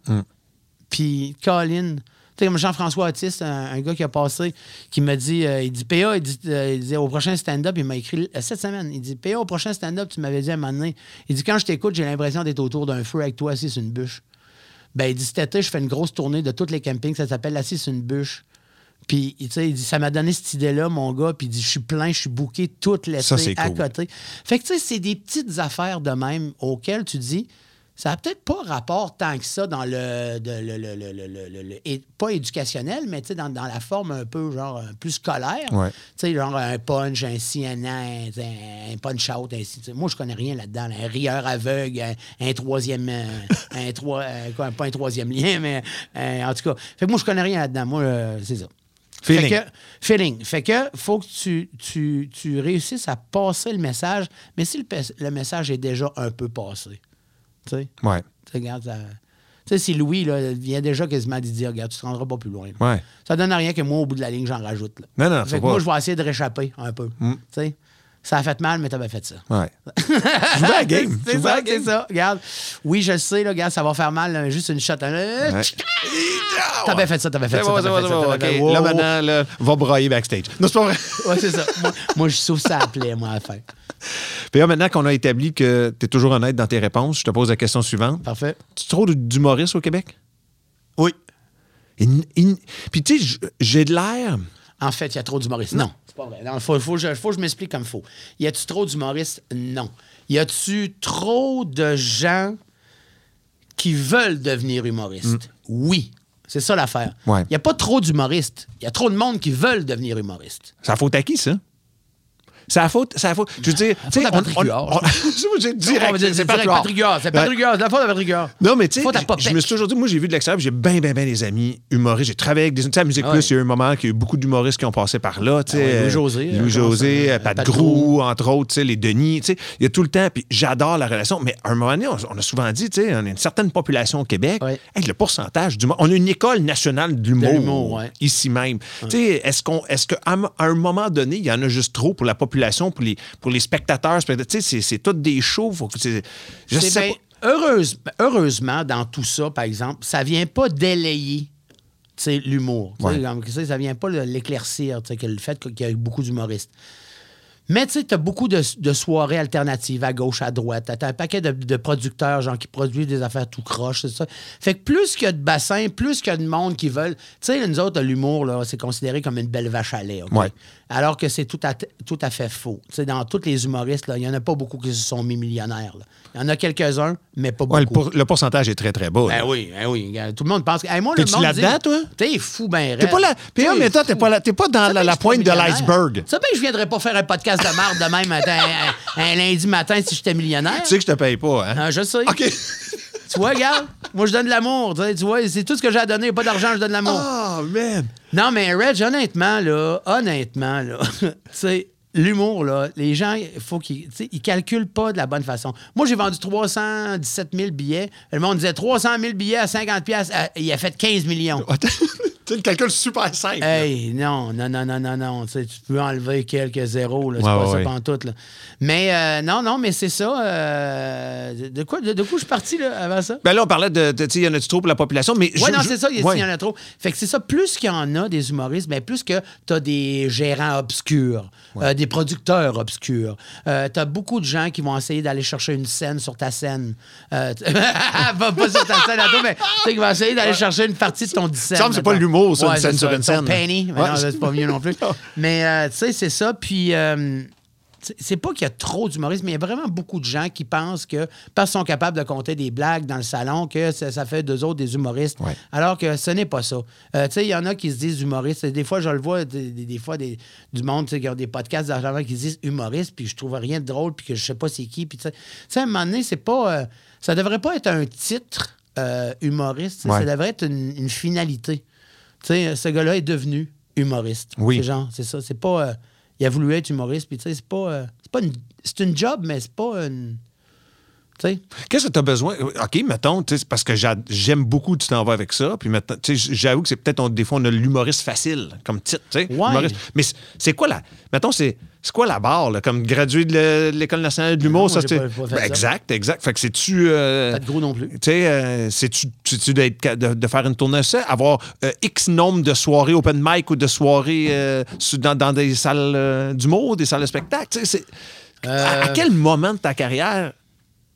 Puis Colin, tu sais, comme Jean-François Autiste, un, un gars qui a passé, qui m'a dit, euh, il dit, PA, il dit, euh, il disait, au prochain stand-up, il m'a écrit euh, cette semaine, il dit, PA, au prochain stand-up, tu m'avais dit à un moment donné, il dit, quand je t'écoute, j'ai l'impression d'être autour d'un feu avec toi assis sur une bûche. Ben, il dit, cet été, je fais une grosse tournée de tous les campings, ça s'appelle Assis sur une bûche. Puis, tu sais, il dit, ça m'a donné cette idée-là, mon gars. Puis, il dit, je suis plein, je suis booké toute l'été c'est à cool. côté. Fait que, tu sais, c'est des petites affaires de même auxquelles tu dis, ça n'a peut-être pas rapport tant que ça dans le. de- le- le- le- et- pas éducationnel, mais tu sais, dans, dans la forme un peu, genre, euh, plus scolaire. Ouais. Tu sais, genre un punch, un CNN, sais, un punch-out, ainsi. Moi, je connais rien là-dedans. là. Un rieur aveugle, un, un troisième. euh, un, trois, euh, quoi, pas un troisième lien, mais en tout cas. Fait que moi, je connais rien là-dedans. Moi, euh, c'est ça. Feeling. Fait que, feeling. Fait que faut que tu, tu, tu réussisses à passer le message, mais si le, message est déjà un peu passé. Tu sais? Ouais. Tu sais, regarde, ça- tu sais, si Louis là, vient déjà quasiment de dire, regarde, tu te rendras pas plus loin. là. Ouais. Ça donne rien que moi, au bout de la ligne, j'en rajoute. Là. Non, non, Fait que moi, je vais essayer de réchapper un peu. Tu sais? Ça a fait mal, mais t'as bien fait ça. Ouais. À la game. C'est ça, c'est ça. Regarde. Oui, je sais, là, regarde, ça va faire mal, là, juste une shot. hein. Ouais. T'as bien fait ça, t'as bien fait ça. t'as bien fait ça, t'as bien Là, maintenant, là, va broyer backstage. Non, c'est pas vrai. Ouais, c'est ça. Moi, moi, je souffre ça à plaie, moi, à la fin. Puis là, maintenant qu'on a établi que tu es toujours honnête dans tes réponses, je te pose la question suivante. Parfait. Tu trouves d'humoristes au Québec? Oui. Puis, tu sais, j'ai de l'air. En fait, il y a trop d'humoristes. Non, pas vrai. Il faut, faut, que je- faut que je m'explique comme il faut. Y a-tu trop d'humoristes? Non. Y a-tu trop de gens qui veulent devenir humoristes? Oui. C'est ça l'affaire. Il Mm. Ouais. n'y a pas trop d'humoristes. Il y a trop de monde qui veulent devenir humoristes. La faute à qui, ça? C'est la faute. C'est la faute. Je veux dire. tu sais, j'ai On direct. va dire, c'est Patrick direct. Patrick. C'est. Patrick Huard. C'est la faute à Patrick Huard. Non, mais tu sais, je- je me suis toujours dit, moi, j'ai vu de l'extérieur, j'ai bien, bien, bien des amis humoristes. J'ai travaillé avec des. Tu sais, à Musique Ah Plus, il y a eu un moment qu'il y a eu beaucoup d'humoristes qui ont passé par là. Tu sais, Ah ouais, Louis-José, euh, Louis-José, je euh, euh, Pat Pat Grou, entre autres, tu sais, les Denis. Tu sais, il y a tout le temps, puis j'adore la relation. Mais à un moment donné, on, on a souvent dit, tu sais, on a une certaine population au Québec. Ouais. Le pourcentage d'humour. On a une école nationale l'humour, ouais. ici même. Tu sais, est-ce qu'on, est-ce qu'à un moment donné, il y en a juste trop pour la population, pour les, pour les spectateurs? Tu sais, c'est, c'est tous des shows. Faut que, c'est- je C'est sais bien- pas. heureuse- heureusement, dans tout ça, par exemple, ça vient pas délayer l'humour. Ouais. ça, vient pas l'éclaircir, que le fait qu'il y a beaucoup d'humoristes. Mais tu sais, tu as beaucoup de, de soirées alternatives à gauche, à droite. Tu as un paquet de, de producteurs, genre, qui produisent des affaires tout croche, c'est ça. Fait que plus qu'il y a de bassins, plus qu'il y a de monde qui veulent. Tu sais, nous autres, l'humour, là, c'est considéré comme une belle vache à lait. OK? Ouais. Alors que c'est tout à, tout à fait faux. Tu sais, dans tous les humoristes, il n'y en a pas beaucoup qui se sont mis millionnaires. Il y en a quelques-uns, mais pas beaucoup. Le, pour- le pourcentage est très, très bas. Ben là. oui, ben oui. Tout le monde pense que. Hey, moi, T'es-tu là-dedans, toi? T'es fou, ben T'es pas là. Puis même temps, t'es pas, là- t'es pas dans la, la pointe de l'iceberg. Ça bien que je viendrais pas faire un podcast de marde de même un, un- un lundi matin si j'étais millionnaire. Tu sais que je te paye pas, hein? Ah, je sais. OK. Tu vois, regarde, moi je donne de l'amour. Tu vois, c'est tout ce que j'ai à donner. Pas d'argent, je donne de l'amour. Oh, man. Non, mais Reg, honnêtement, là, honnêtement, là, tu sais, l'humour, là, les gens, il faut qu'ils ils calculent pas de la bonne façon. Moi, j'ai vendu 317 000 billets. Le monde disait 300 000 billets à 50 pièces. Il a fait 15 millions. C'est le calcul super simple. Hey, non, non, non, non, non, non. Tu, sais, tu peux enlever quelques zéros, là. C'est Ouais, pas ouais, ça pantoute, là. Mais euh, non, non, mais c'est ça. euh, de- quoi, de, de quoi je suis parti, là, avant ça? Ben là, on parlait de. de- Tu sais, il y en a-tu trop pour la population, mais. Oui, je- non, je- c'est ça, il y, a- ouais. il y en a trop? Fait que c'est ça, plus qu'il y en a des humoristes, ben plus que tu as des gérants obscurs, euh, des producteurs obscurs. Euh, tu as beaucoup de gens qui vont essayer d'aller chercher une scène sur ta scène. Euh, pas, pas sur ta scène, Anto, mais tu sais, qui vont essayer d'aller chercher une partie de ton 10 cents, Ça me semble que c'est pas mettons. L'humour, ça, une Ouais, scène c'est sur une scène. penny. Mais Ouais. non, c'est pas mieux non plus. mais euh, tu sais, c'est ça. Puis. euh, c'est- pas qu'il y a trop d'humoristes, mais il y a vraiment beaucoup de gens qui pensent que, parce qu'ils sont capables de compter des blagues dans le salon, que ça, ça fait d'eux autres des humoristes. Ouais. Alors que ce n'est pas ça. Euh, tu sais, il y en a qui se disent humoristes. Des fois, je le vois, des, fois, des- du monde qui ont des podcasts d'argent qui se disent humoristes, puis je trouve rien de drôle, puis que je sais pas c'est qui. Puis tu sais, à un moment donné, c'est pas. euh, ça devrait pas être un titre euh, humoriste. Ouais. Ça devrait être une, une finalité. Tu sais, ce gars-là est devenu humoriste. Oui. C'est genre, c'est ça. C'est pas. euh, il a voulu être humoriste, puis tu sais, c'est pas. euh, c'est pas une. C'est une job, mais c'est pas une. Tu sais. Qu'est-ce que tu as besoin? OK, mettons, tu sais, c'est parce que j'a- j'aime beaucoup tu t'en vas avec ça. Puis maintenant, j'avoue que c'est peut-être, des fois, on a l'humoriste facile comme titre. Ouais. Mais c'est- c'est quoi la. Mettons, c'est. C'est quoi la barre, là, comme gradué de le- de l'École nationale de l'humour? Ça, c'était- Ben, exact, exact. Fait que c'est-tu. euh, Pas de gros non plus. Tu sais, euh, c'est-tu de, de faire une tournée ça, avoir euh, X nombre de soirées open mic ou de soirées euh, dans, dans des salles d'humour, des salles de spectacle? À, à quel moment de ta carrière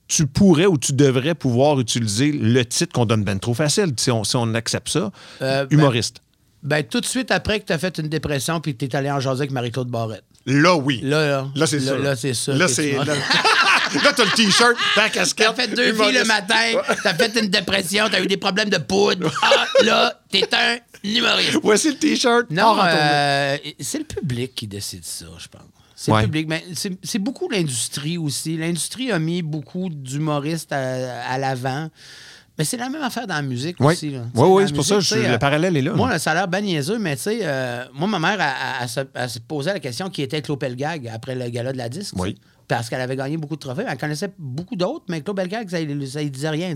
tu pourrais ou tu devrais pouvoir utiliser le titre qu'on donne ben trop facile, si on, si on accepte ça, ben- humoriste? Ben, tout de suite après que tu as fait une dépression puis que tu es allé en jaser avec Marie-Claude Barrette. Là, oui. Là, là. Là, c'est ça. Là, c'est ça. Là, c'est. Là, t'as le T-shirt, ta casquette. T'as fait deux filles le matin, t'as fait une dépression, t'as eu des problèmes de poudre. Ah, là, t'es un humoriste. Voici le T-shirt. Non, euh, c'est le public qui décide ça, je pense. C'est Ouais. le public. Mais c'est c'est beaucoup l'industrie aussi. L'industrie a mis beaucoup d'humoristes à, à l'avant. Mais c'est la même affaire dans la musique Oui. aussi. là. Oui, oui, c'est pour ça, sais, le euh, parallèle est là. Moi, ça a l'air bien niaiseux, mais tu sais, euh, moi, ma mère, elle, elle- elle se, elle se posait la question qui était Claude Pelgag après le gala de la disque. Oui. Parce qu'elle avait gagné beaucoup de trophées. Elle connaissait beaucoup d'autres, mais Claude Pelgag, ça ne disait rien.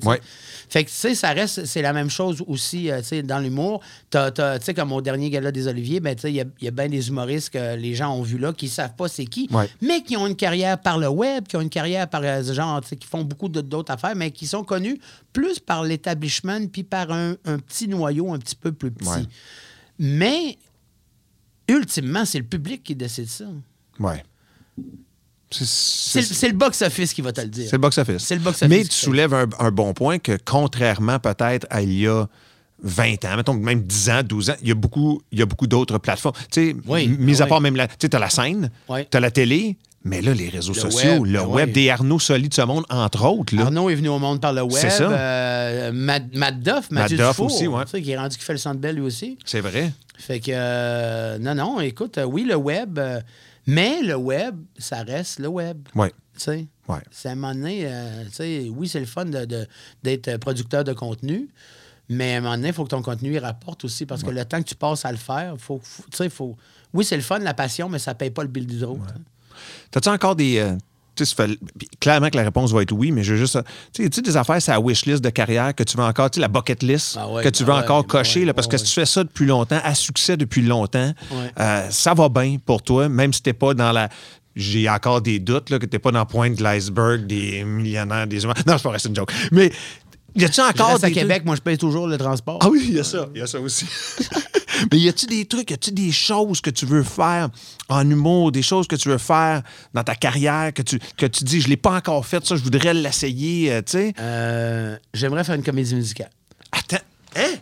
Fait que, tu sais, ça reste, c'est la même chose aussi, euh, tu sais, dans l'humour. Tu sais, comme au dernier gala des Oliviers, ben, tu sais, il y a, il y a bien des humoristes que les gens ont vus là, qui savent pas c'est qui, Ouais. mais qui ont une carrière par le web, qui ont une carrière par, euh, genre, tu sais, qui font beaucoup d'autres affaires, mais qui sont connus plus par l'établissement puis par un, un petit noyau un petit peu plus petit. Ouais. Mais, ultimement, c'est le public qui décide ça. Ouais. C'est- le box-office qui va te le dire. C'est le box-office. C'est le box-office Mais tu soulèves un, un bon point que, contrairement peut-être à il y a 20 ans, mettons même 10 ans, 12 ans, il y a beaucoup, il y a beaucoup d'autres plateformes. Tu sais, Oui, m- mis à part même la. Tu sais, t'as la scène, Oui. t'as la télé, mais là, les réseaux Le sociaux, web, le ben web, des Arnaud Soli de ce monde, entre autres. Là. Arnaud est venu au monde par le web. C'est ça. Euh, Matt, Matt Duff, Mathieu Duff Dufour, aussi, ouais. tu sais, qui est rendu qui fait le centre belle lui aussi. C'est vrai. Fait que, euh, non, non, écoute, euh, oui, le web, euh, mais le web, ça reste le web. Oui. Tu sais, Ouais. c'est à un moment donné, euh, tu sais, oui, c'est le fun de- de- d'être producteur de contenu, mais à un moment donné, il faut que ton contenu il rapporte aussi, parce que le temps que tu passes à le faire, faut, faut- tu sais, faut... Oui, c'est le fun, la passion, mais ça paye pas le bill du autre. hein. T'as-tu encore des. euh, clairement que la réponse va être oui, mais je veux juste. Tu sais, des affaires, c'est la wish list de carrière que tu veux encore, tu sais, la bucket list Ah ouais, que tu ah veux encore cocher, ouais, là, parce que si tu fais ça depuis longtemps, à succès depuis longtemps, euh, ça va bien pour toi, même si t'es pas dans la. J'ai encore des doutes là, que t'es pas dans la pointe de l'iceberg des millionnaires, des humains. Non, c'est pas c'est une joke. Mais y a-tu Je encore à Québec, trucs- moi, je paye toujours le transport. Ah oui, il y a ça. Il y a ça aussi. Mais y a-tu des trucs, y a-tu des choses que tu veux faire en humour, des choses que tu veux faire dans ta carrière, que tu, que tu dis, je l'ai pas encore fait, ça, je voudrais l'essayer, euh, tu sais? Euh, J'aimerais faire une comédie musicale. Attends, hein?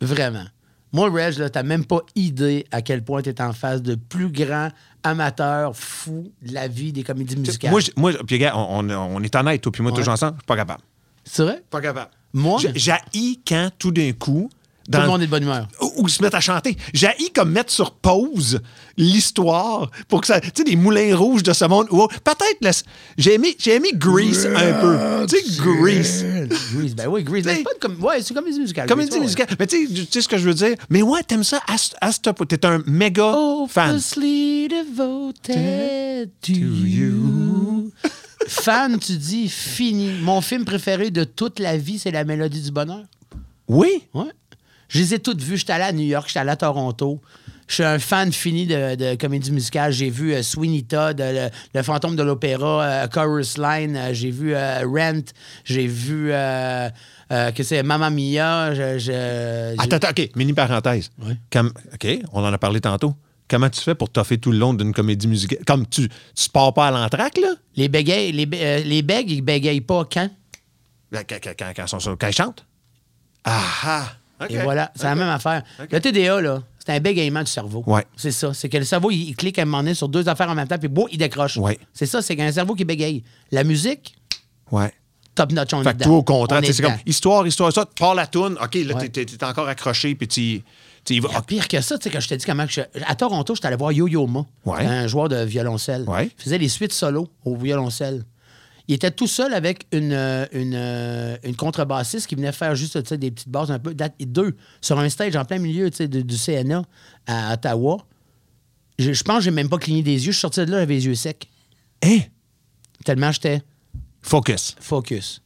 Vraiment. Moi, Reg, là, t'as même pas idée à quel point t'es en face de plus grands amateurs fous de la vie des comédies musicales. Moi, moi, puis regarde, on, est honnête, toi puis moi, Ouais. toujours ensemble, je suis pas capable. C'est vrai? Pas capable. Moi? J'haïs quand, tout d'un coup, Tout dans le monde est de bonne humeur. ou, ou se mettre à chanter. J'ai comme mettre sur pause l'histoire pour que ça. Tu sais, des moulins rouges de ce monde. ou Peut-être. la- J'ai aimé, j'ai aimé Grease un peu. Tu sais, Grease. Grease, ben oui, Grease. C'est pas une com- Ouais, c'est une comédie musicale. Comédie ouais. musicale. Mais tu sais, tu sais ce que je veux dire? Mais ouais, t'aimes ça à, ce- point. T'es un méga Oh, fan. Devoted to you. fan, tu dis fini. Mon film préféré de toute la vie, c'est La Mélodie du Bonheur. Oui? Ouais. Je les ai toutes vues. J'étais allé à New York, j'étais allé à Toronto. Je suis un fan fini de, de comédie musicale. J'ai vu euh, Sweeney Todd, euh, le, le fantôme de l'opéra, euh, Chorus Line. euh, j'ai vu Rent. J'ai vu que c'est Mamma Mia. Je, je- Attends, attends, OK. Mini parenthèse. Comme- OK, on en a parlé tantôt. Comment tu fais pour toffer tout le long d'une comédie musicale? Comme tu, tu pars pas à l'entraque, là? Les bégayes, les, les bègues, ils bégayent pas quand? Ben, Quand, quand, quand, quand ils chantent? Ah ah! Et voilà, c'est la même affaire. Le TDA, là, c'est un bégaiement du cerveau. Ouais. C'est ça. C'est que le cerveau, il, il clique à un moment donné sur deux affaires en même temps, puis boum, il décroche. Ouais. C'est ça, c'est qu'un cerveau qui bégaye. La musique, Ouais. top notch, on est Fait que dedans. toi, au contraire, est c'est comme histoire, histoire, ça, tu pars la toune, OK, là, Ouais. t'es- encore accroché, puis tu, tu y vas. Il y a pire que ça, tu sais, quand je t'ai dit comment que je- À Toronto, j'étais allé voir Yo-Yo Ma, Ouais. un joueur de violoncelle. Ouais. Il faisait les suites solo au violoncelle. Il était tout seul avec une, euh, une, euh, une contrebassiste qui venait faire juste des petites basses un peu. date- Deux, sur un stage en plein milieu de- du CNA à Ottawa. Je, je pense que j'ai même pas cligné des yeux. Je suis sorti de là, j'avais les yeux secs. Hein? Tellement j'étais Focus. focus.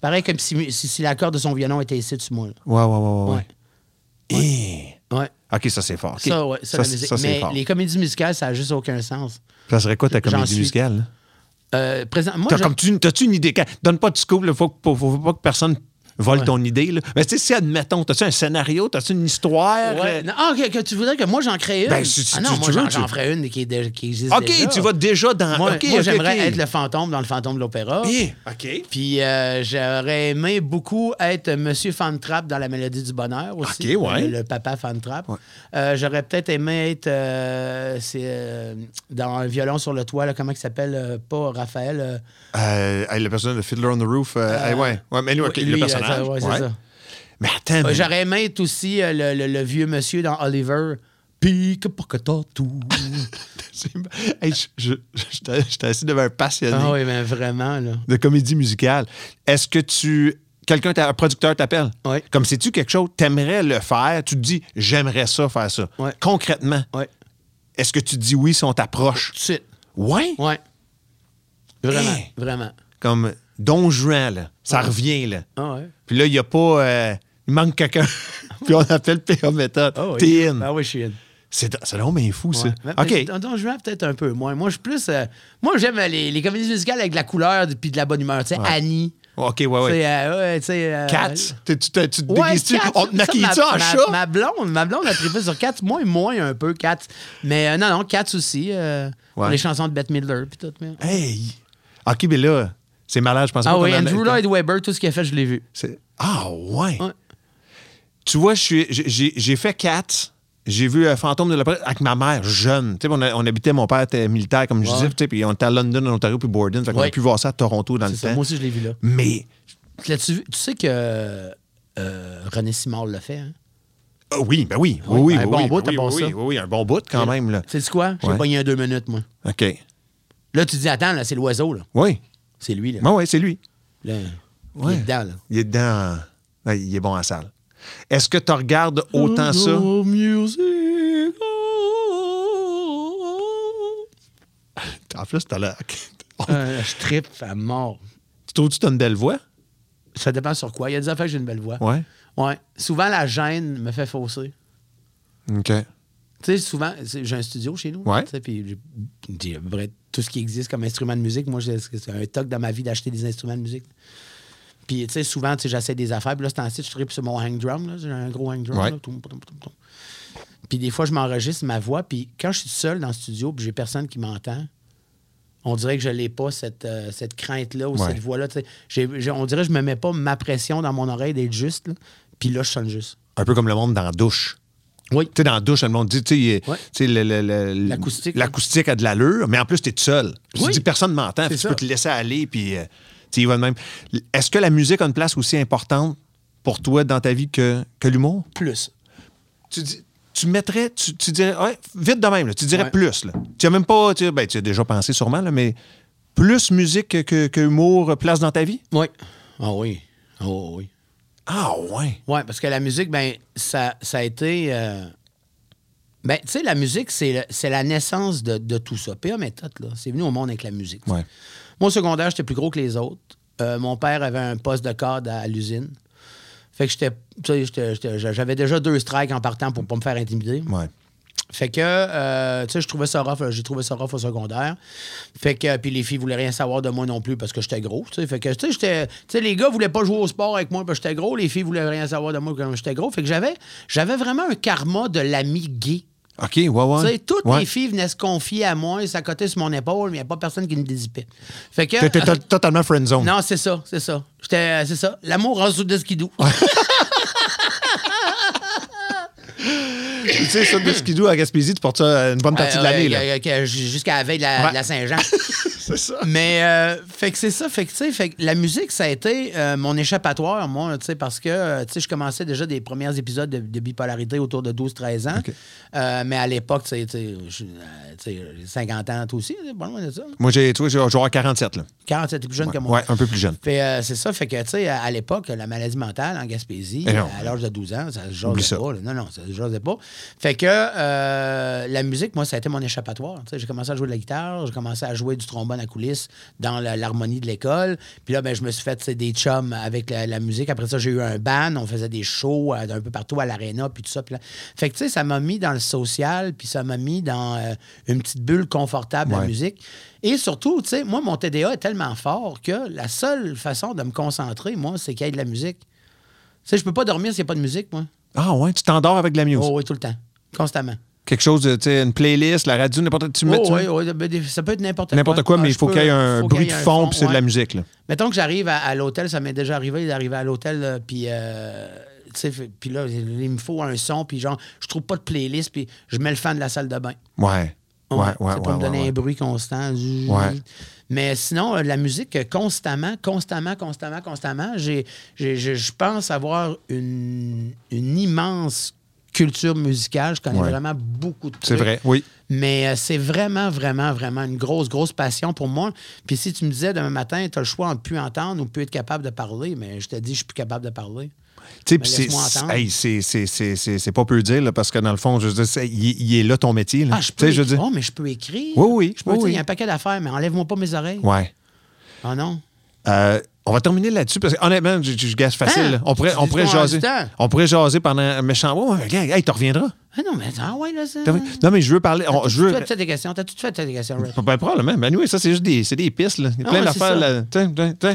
Pareil comme si, si, si la corde de son violon était ici dessus moi. là. Ouais, ouais, ouais, ouais. Ouais. Hein? Ouais. OK, ça, c'est fort. Ça, ouais, ça, la ça, musique. ça, c'est Mais fort. les comédies musicales, ça n'a juste aucun sens. Ça serait quoi ta comédie suis- musicale? Euh, présent, moi, je- comme tu, t'as-tu une idée? Donne pas de scoop, il faut, faut, faut pas que personne vole Ouais. ton idée. Là. Mais tu sais, si, admettons, t'as-tu un scénario, t'as-tu une histoire? Ouais. euh, ah, que, que tu voudrais que moi j'en crée une? Ben, si- si ah non, tu- moi j'en, tu- ferais une qui, est de- qui existe OK, déjà. tu vas déjà dans... Moi, moi, j'aimerais être le fantôme dans le fantôme de l'opéra. Eh, OK. Puis euh, j'aurais aimé beaucoup être Monsieur Fantrap dans La Mélodie du Bonheur aussi. OK, ouais. Le, le papa Fantrap. Ouais. Euh, j'aurais peut-être aimé être dans un violon sur le toit, là, comment il s'appelle? pas Raphaël. le personnage de Fiddler on the Roof. ouais. ouais, mais lui, lui, le là, personnage. ouais, ouais. ça. Mais attends, Euh, J'aurais aimé être aussi euh, le, le- le vieux monsieur dans Oliver. Pique pas que t'as tout. Hey, je- J'étais assis devant un passionné ah oui, mais vraiment, là. de comédie musicale. Est-ce que tu. Quelqu'un, un producteur t'appelle? Oui. Comme sais-tu quelque chose, t'aimerais le faire, tu te dis, j'aimerais ça, faire ça. Ouais. Concrètement, Ouais. est-ce que tu te dis oui si on t'approche? Tout de suite. Ouais? Ouais. Vraiment, Hey. vraiment. Comme Don Juan, là. Ça revient, là. Ah ouais. Puis là, il n'y a pas. euh, il manque quelqu'un. Puis on appelle PA Méthode. Ah oui. T'es in. Ah oui, je suis in. C'est c'est vraiment bien fou, ça. Mais- OK. mais Don- Juan, peut-être un peu moins. Moi, je suis plus. euh, moi, j'aime les, les comédies musicales avec de la couleur puis de la bonne humeur. Tu sais, Annie. OK, ouais, ouais. Tu sais, euh, ouais, euh, Cats. Tu, tu, te- déguises-tu? On te ça, maquille-tu ma- en ma- chat? Ma blonde, ma blonde a trippé sur Cats. Moi, moins un peu, Cats. Mais euh, non, non, Cats aussi. euh, pour les chansons de Bette Midler puis tout. mais- Hey! OK, mais là, c'est malade, je pense Ah pas oui, Andrew Lloyd Webber, tout ce qu'il a fait, je l'ai vu. C'est- Ah, ouais. Ouais. Tu vois, j'ai- fait Cats. J'ai vu euh, Fantôme de l'Opéra avec ma mère jeune. Tu sais, on, a- on habitait, mon père était militaire, comme je Ouais. disais, tu sais, puis on était à London, en Ontario, puis Borden. Fait qu'on Ouais. a pu voir ça à Toronto dans C'est le ça, temps. moi aussi, je l'ai vu là. Mais, L'as-tu vu? Tu sais que euh, René Simard l'a fait, hein? ah oui, ben oui. Oui, Oui, oui, un bon oui, bout, oui, bon ça. oui, oui, un bon bout quand même. Là. Sais-tu quoi? J'ai Ouais. pogné un deux minutes, moi. OK. Là, tu dis, attends, là, c'est l'oiseau, là. Oui. C'est lui, là. Oui, oui, c'est lui. Là, Ouais. Il est dedans, là. Il est dedans. Ouais, il est bon en salle. Est-ce que tu regardes autant ça? Oh, music. En plus, t'as l'air. Euh, je trippe à mort. Tu trouves que tu as une belle voix? Ça dépend sur quoi. Il y a des affaires que j'ai une belle voix. Ouais. Ouais. Souvent, la gêne me fait fausser. OK. Tu sais, souvent, j'ai un studio chez nous. Puis j'ai- tout ce qui existe comme instrument de musique. Moi, c'est un toc dans ma vie d'acheter des instruments de musique. Puis, tu sais, souvent, tu sais, j'essaie des affaires. Puis là, c'est je tripe sur mon hang drum. là. J'ai un gros hang drum. Ouais. là. Toum, toum, toum, toum. Puis des fois, je m'enregistre ma voix. Puis quand je suis seul dans le studio, puis j'ai personne qui m'entend, on dirait que je n'ai pas cette, euh, cette crainte-là ou Ouais. cette voix-là. on dirait que je me mets pas ma pression dans mon oreille d'être juste. là. Puis là, je sonne juste. Un peu comme le monde dans la douche. Oui. Tu sais, dans la douche, le monde dit, tu sais, le- le- L'acoustique, L'acoustique a de l'allure, mais en plus, tu es tout seul. Tu dis, personne ne m'entend, tu peux te laisser aller, puis euh, tu y vas de même. Est-ce que la musique a une place aussi importante pour toi dans ta vie que, que l'humour? Plus. Tu, dis, tu mettrais, tu, tu dirais, ouais, vite de même, là, tu dirais Ouais. plus. Là. Tu as même pas, tu, ben, tu as déjà pensé sûrement, là, mais plus musique que, que, que humour place dans ta vie? Oui. Ah oui. Oh oui. Ah, ouais. Oui, parce que la musique, ben, ça, ça a été. euh, Ben, tu sais, la musique, c'est la naissance de, de tout ça. PA méthode, là, c'est venu au monde avec la musique. Ouais. Moi, au secondaire, j'étais plus gros que les autres. Euh, mon père avait un poste de cadre à, à l'usine. Fait que j'étais. tu sais, j'étais- j'étais- J'avais déjà deux strikes en partant pour pas me faire intimider. Ouais. Fait que, euh, tu sais, je trouvais ça rough. J'ai trouvé ça rough au secondaire. Fait que, puis les filles voulaient rien savoir de moi non plus parce que j'étais gros. tu sais. Fait que, tu sais, j'étais- tu sais, les gars voulaient pas jouer au sport avec moi parce que j'étais gros. Les filles voulaient rien savoir de moi quand j'étais gros. Fait que j'avais, j'avais vraiment un karma de l'ami gay. OK, ouais, ouais. Tu sais, toutes Ouais. les filles venaient se confier à moi, s'accotaient sur mon épaule, mais il n'y a pas personne qui me désipait. Fait que. T'étais to- totalement friend zone. Non, c'est ça, c'est ça. J'étais, c'est ça. L'amour en dessous de skidoo. Tu sais, ça, de skidoo à Gaspésie, tu portes ça une bonne partie de l'année. là. Euh, euh, Jusqu'à la veille de la, Saint-Jean. C'est ça. Mais, euh, fait que c'est ça. Fait que, tu sais, fait que la musique, ça a été euh, mon échappatoire, moi, tu sais, parce que, euh, tu sais, je commençais déjà des premiers épisodes de, de bipolarité autour de 12-13 ans. Euh, mais à l'époque, tu sais, tu sais, je- euh, tu sais, j'ai 50 ans, toi aussi, pas loin de ça. Moi, j'ai, tu vois, j'ai j'ai avoir 47, là. 47, t'es plus jeune que moi. Ouais, un peu plus jeune. Euh, c'est ça, fait que, tu sais, à à l'époque, la maladie mentale en Gaspésie, Eh non. à l'âge de 12 ans, ça se jasait pas. là. Non, non, ça se jasait pas. Fait que euh, la musique, moi, ça a été mon échappatoire. Tu sais, j'ai commencé à jouer de la guitare, j'ai commencé à jouer du trombone à coulisses dans la- l'harmonie de l'école. Puis là, ben, je me suis fait tu des chums avec la, la musique. Après ça, j'ai eu un band, on faisait des shows euh, un peu partout à l'aréna, puis tout ça. Puis là- Fait que, tu sais, ça m'a mis dans le social, puis ça m'a mis dans euh, une petite bulle confortable, la Ouais. musique. Et surtout, tu sais, moi, mon TDA est tellement fort que la seule façon de me concentrer, moi, c'est qu'il y ait de la musique. Tu sais, je peux pas dormir s'il n'y a pas de musique, moi. Ah, ouais, tu t'endors avec de la musique. Oh oui, tout le temps. Constamment. Quelque chose, de, tu sais, une playlist, la radio, n'importe quoi. Tu mets Oh, tu oui, oui, ben, ça peut être n'importe quoi. n'importe quoi, Ah, mais il je faut qu'il y ait un bruit de fond, puis c'est de la musique, là. Mettons que j'arrive à, à l'hôtel, ça m'est déjà arrivé d'arriver à l'hôtel, là, puis euh, tu sais, fait- puis là, il me faut un son, puis genre, je trouve pas de playlist, puis je mets le fan de la salle de bain. Ouais. Ouais, ouais, ouais. Pour me donner un bruit constant. Mais sinon, euh, la musique, euh, constamment, constamment, constamment, constamment, j'ai, j'ai- j'ai- je pense avoir une, une immense culture musicale. Je connais Ouais. vraiment beaucoup de trucs. C'est vrai, oui. Mais euh, c'est vraiment, vraiment, vraiment une grosse, grosse passion pour moi. Puis si tu me disais demain matin, tu as le choix entre plus entendre ou plus être capable de parler, mais je te dis, je suis plus capable de parler. C'est, pas peu dire, là, parce que dans le fond, je veux dire, il, il est là ton métier. Là. Ah, je peux. sais, je veux dire. Oh, mais je peux écrire. Oui, oui, Je peux, oui. Il y a un paquet d'affaires, mais enlève-moi pas mes oreilles. Ouais. Ah non? Euh, on va terminer là-dessus parce que honnêtement, je, je, gasse facile. Hein? On pourrait, on pourrait jaser. On pourrait jaser pendant un méchant. Regarde, hey, tu reviendras. Ah non, mais ah ouais, là, ça. Non, mais je veux parler. on- je Tu as fait tes questions. T'as tout fait tes questions, Red. Ben, probablement. Ben oui, ça, c'est juste des, c'est des pistes. Là. Il y a Ah plein d'affaires. là. Tiens, tiens, tiens.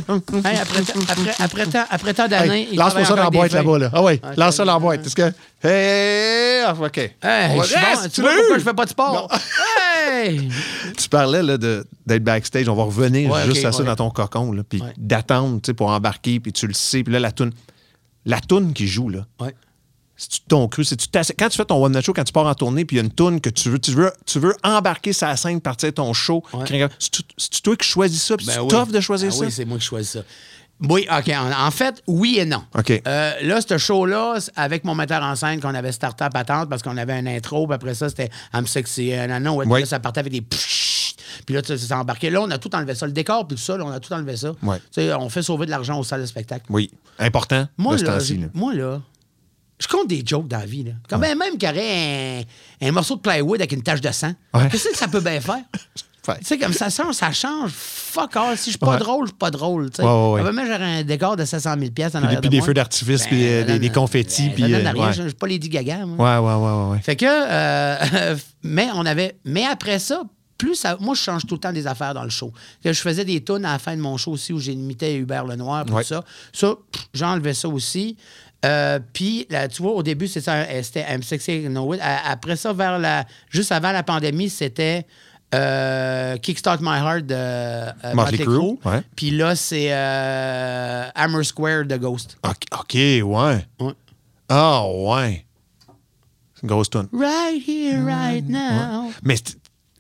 Hey, après, après, après, tant, après tant d'années. Hey, lance-moi travaille ça dans la boîte des là-bas. Là. Ah oui, Ah, lance ça dans la boîte. Est-ce que. Hey! ah, OK. Hey, je suis bon. Tu vois pourquoi je fais pas de sport? Hey! Tu parlais là, de, d'être backstage. On va revenir Ouais, juste ok, à ça ouais. dans ton cocon. Là, puis Ouais. d'attendre tu sais, pour embarquer. Puis tu le sais. Puis là, la toune. La toune qui joue, là. Ouais. C'est-tu ton cru? C'est-tu ta- Quand tu fais ton one-man show, quand tu pars en tournée, puis il y a une toune que tu veux, tu veux, tu veux embarquer sa scène, partir ton show, Ouais. c'est-tu toi qui choisis ça, puis Ben oui. de choisir Ah ça? Oui, c'est moi qui choisis ça. Oui, OK. En, fait, oui et non. OK. Euh, là, ce show-là, avec mon metteur en scène, qu'on avait starté à patente parce qu'on avait un intro, puis après ça, c'était I'm sexy, un ouais, là, ça partait avec des puis là, tu ça embarqué. Là, on a tout enlevé ça. Le décor, puis tout ça, là, on a tout enlevé ça. Ouais. Tu sais, on fait sauver de l'argent aux salles de spectacle. Oui. Important, Moi, de là. moi, là, je compte des jokes dans la vie. Là. Quand même, même qu'il y aurait un, un morceau de plywood avec une tache de sang, Ouais. qu'est-ce que ça peut bien faire? Tu sais, comme ça ça change. Fuck all. Si je suis pas Ouais. drôle, je suis pas drôle. tu sais. Ouais, ouais, ouais. J'aurais un décor de 700 000 pièces en Puis des- arrière puis de des moi. feux d'artifice, Ben, puis euh, des, confettis, ben, puis... Euh, ouais. Je suis pas Lady Gaga, moi. Ouais, ouais, ouais, ouais, ouais. Fait que, euh, mais on avait, mais après ça, plus ça, moi je change tout le temps des affaires dans le show. Que je faisais des tunes à la fin de mon show aussi où j'imitais Hubert Lenoir, tout Ouais. ça. Ça, j'enlevais ça aussi. Euh, Puis, là, tu vois, au début, euh, c'était I'm Sexy No. A- Après ça, vers la, juste avant la pandémie, c'était euh, Kickstart My Heart de euh, Motley Crue, ouais. Puis là, c'est euh, Hammer Square de Ghost. OK, ouais. Ouais. Ah, ouais. C'est une grosse tune. Right here, right now. Mais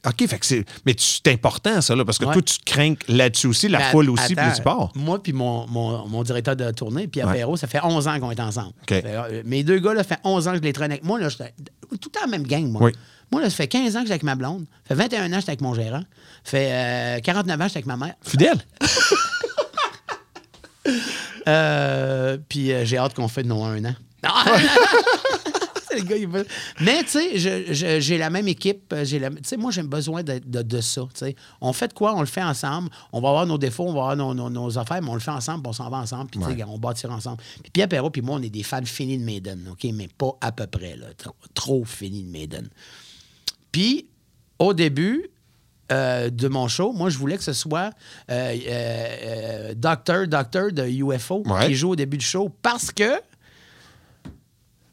OK, fait que c'est. Mais c'est important, ça, là, parce que Ouais. toi, tu crains là-dessus aussi, la foule aussi, puis le sport. Moi, puis mon, mon, mon directeur de tournée, Pierre Ouais. Perrault, ça fait 11 ans qu'on est ensemble. Fait, euh, mes deux gars, là, ça fait 11 ans que je les traîne avec moi. Là, tout le temps la même gang, moi. Oui. Moi, là, ça fait 15 ans que j'étais avec ma blonde. Ça fait 21 ans que j'étais avec mon gérant. Ça fait euh, 49 ans que j'étais avec ma mère. Fidèle. Euh, puis euh, j'ai hâte qu'on fait de nos un an. Non! C'est le gars, il veut- Mais tu sais, j'ai la même équipe. euh, la- Tu sais, moi, j'ai besoin de, de- de ça. On fait de quoi? On le fait ensemble. On va avoir nos défauts, on va avoir nos, nos- nos affaires, mais on le fait ensemble, puis on s'en va ensemble, puis tu sais, on bâtira ensemble. Puis Pierre Perrault, puis moi, on est des fans finis de Maiden, OK? Mais pas à peu près, là. Trop, trop finis de Maiden. Puis, au début euh, de mon show, moi, je voulais que ce soit euh, euh, euh, Doctor, Doctor de UFO Ouais. qui joue au début du show parce que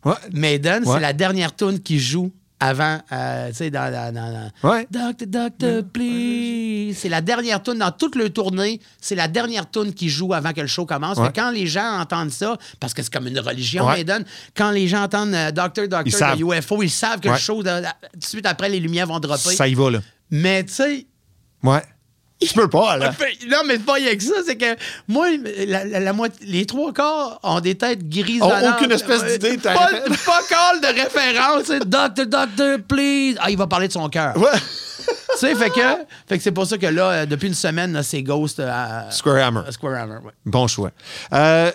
Ouais. Maiden, Ouais. c'est la dernière tune qui joue avant, euh, tu sais, dans, dans, dans- Ouais. Doctor, Doctor, please. C'est la dernière tune dans toute le tournée. C'est la dernière tune qui joue avant que le show commence. Ouais. Quand les gens entendent ça, parce que c'est comme une religion, Ouais. Maiden, quand les gens entendent euh, Doctor, Doctor de UFO, ils savent que le show, de- de- tout de suite après, les lumières vont dropper. Ça y va, là. Mais tu sais, Ouais. Tu peux pas, là. fait- Non, mais c'est pas rien que ça, c'est que moi, la, la- la moitié- les trois quarts ont des têtes grises. Oh, aucune espèce d'idée, t'as Pas, pas call de référence. c'est Doctor, doctor, please. Ah, il va parler de son cœur. Ouais. Tu sais, fait que, fait que c'est pour ça que là, euh, depuis une semaine, c'est Ghost à Square Hammer. à Square Hammer, ouais. Bon choix. Euh,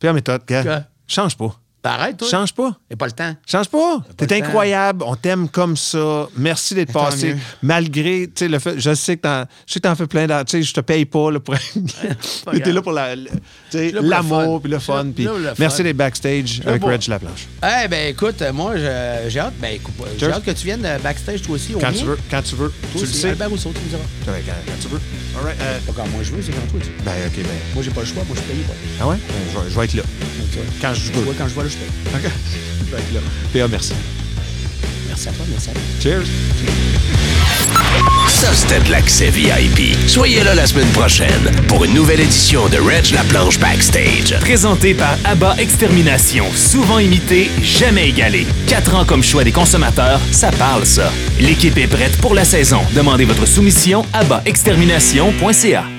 Pierre Méthode, gars. Change pas. T'arrêtes, toi? Change pas. J'ai pas le temps. Change pas. le T'es incroyable. On t'aime comme ça. Merci d'être passé. mieux. Malgré, tu sais, le fait, je sais que t'en, je sais que t'en fais plein d'argent. Tu sais, je te paye pas, là, pour pas Mais t'es là pour la, le- le l'amour puis le fun. puis le merci d'être backstage avec pour- Reg Laplanche. Eh ben écoute, euh, moi, j'ai hâte. Ben écoute, j'ai hâte que tu viennes euh, backstage toi aussi. au Quand tu veux, quand tu veux. Toi tu le sais. Albert Rousseau, tu me diras. Ouais, Quand, quand tu veux. All right. euh, Pas quand moi je veux, c'est quand toi tu veux. ben, OK, ben. Moi, j'ai pas le choix, moi, je paye pas. Ah ouais? Ben, je, vais, être là. Quand je veux. quand je vois paye. OK. Là. PA, merci. Merci à toi, merci à toi. Cheers. Ça, c'était de l'accès VIP. Soyez là la semaine prochaine pour une nouvelle édition de Reg la planche Backstage. Présenté par ABBA Extermination, souvent imité, jamais égalé. Quatre ans comme choix des consommateurs, ça parle ça. L'équipe est prête pour la saison. Demandez votre soumission à extermination.ca.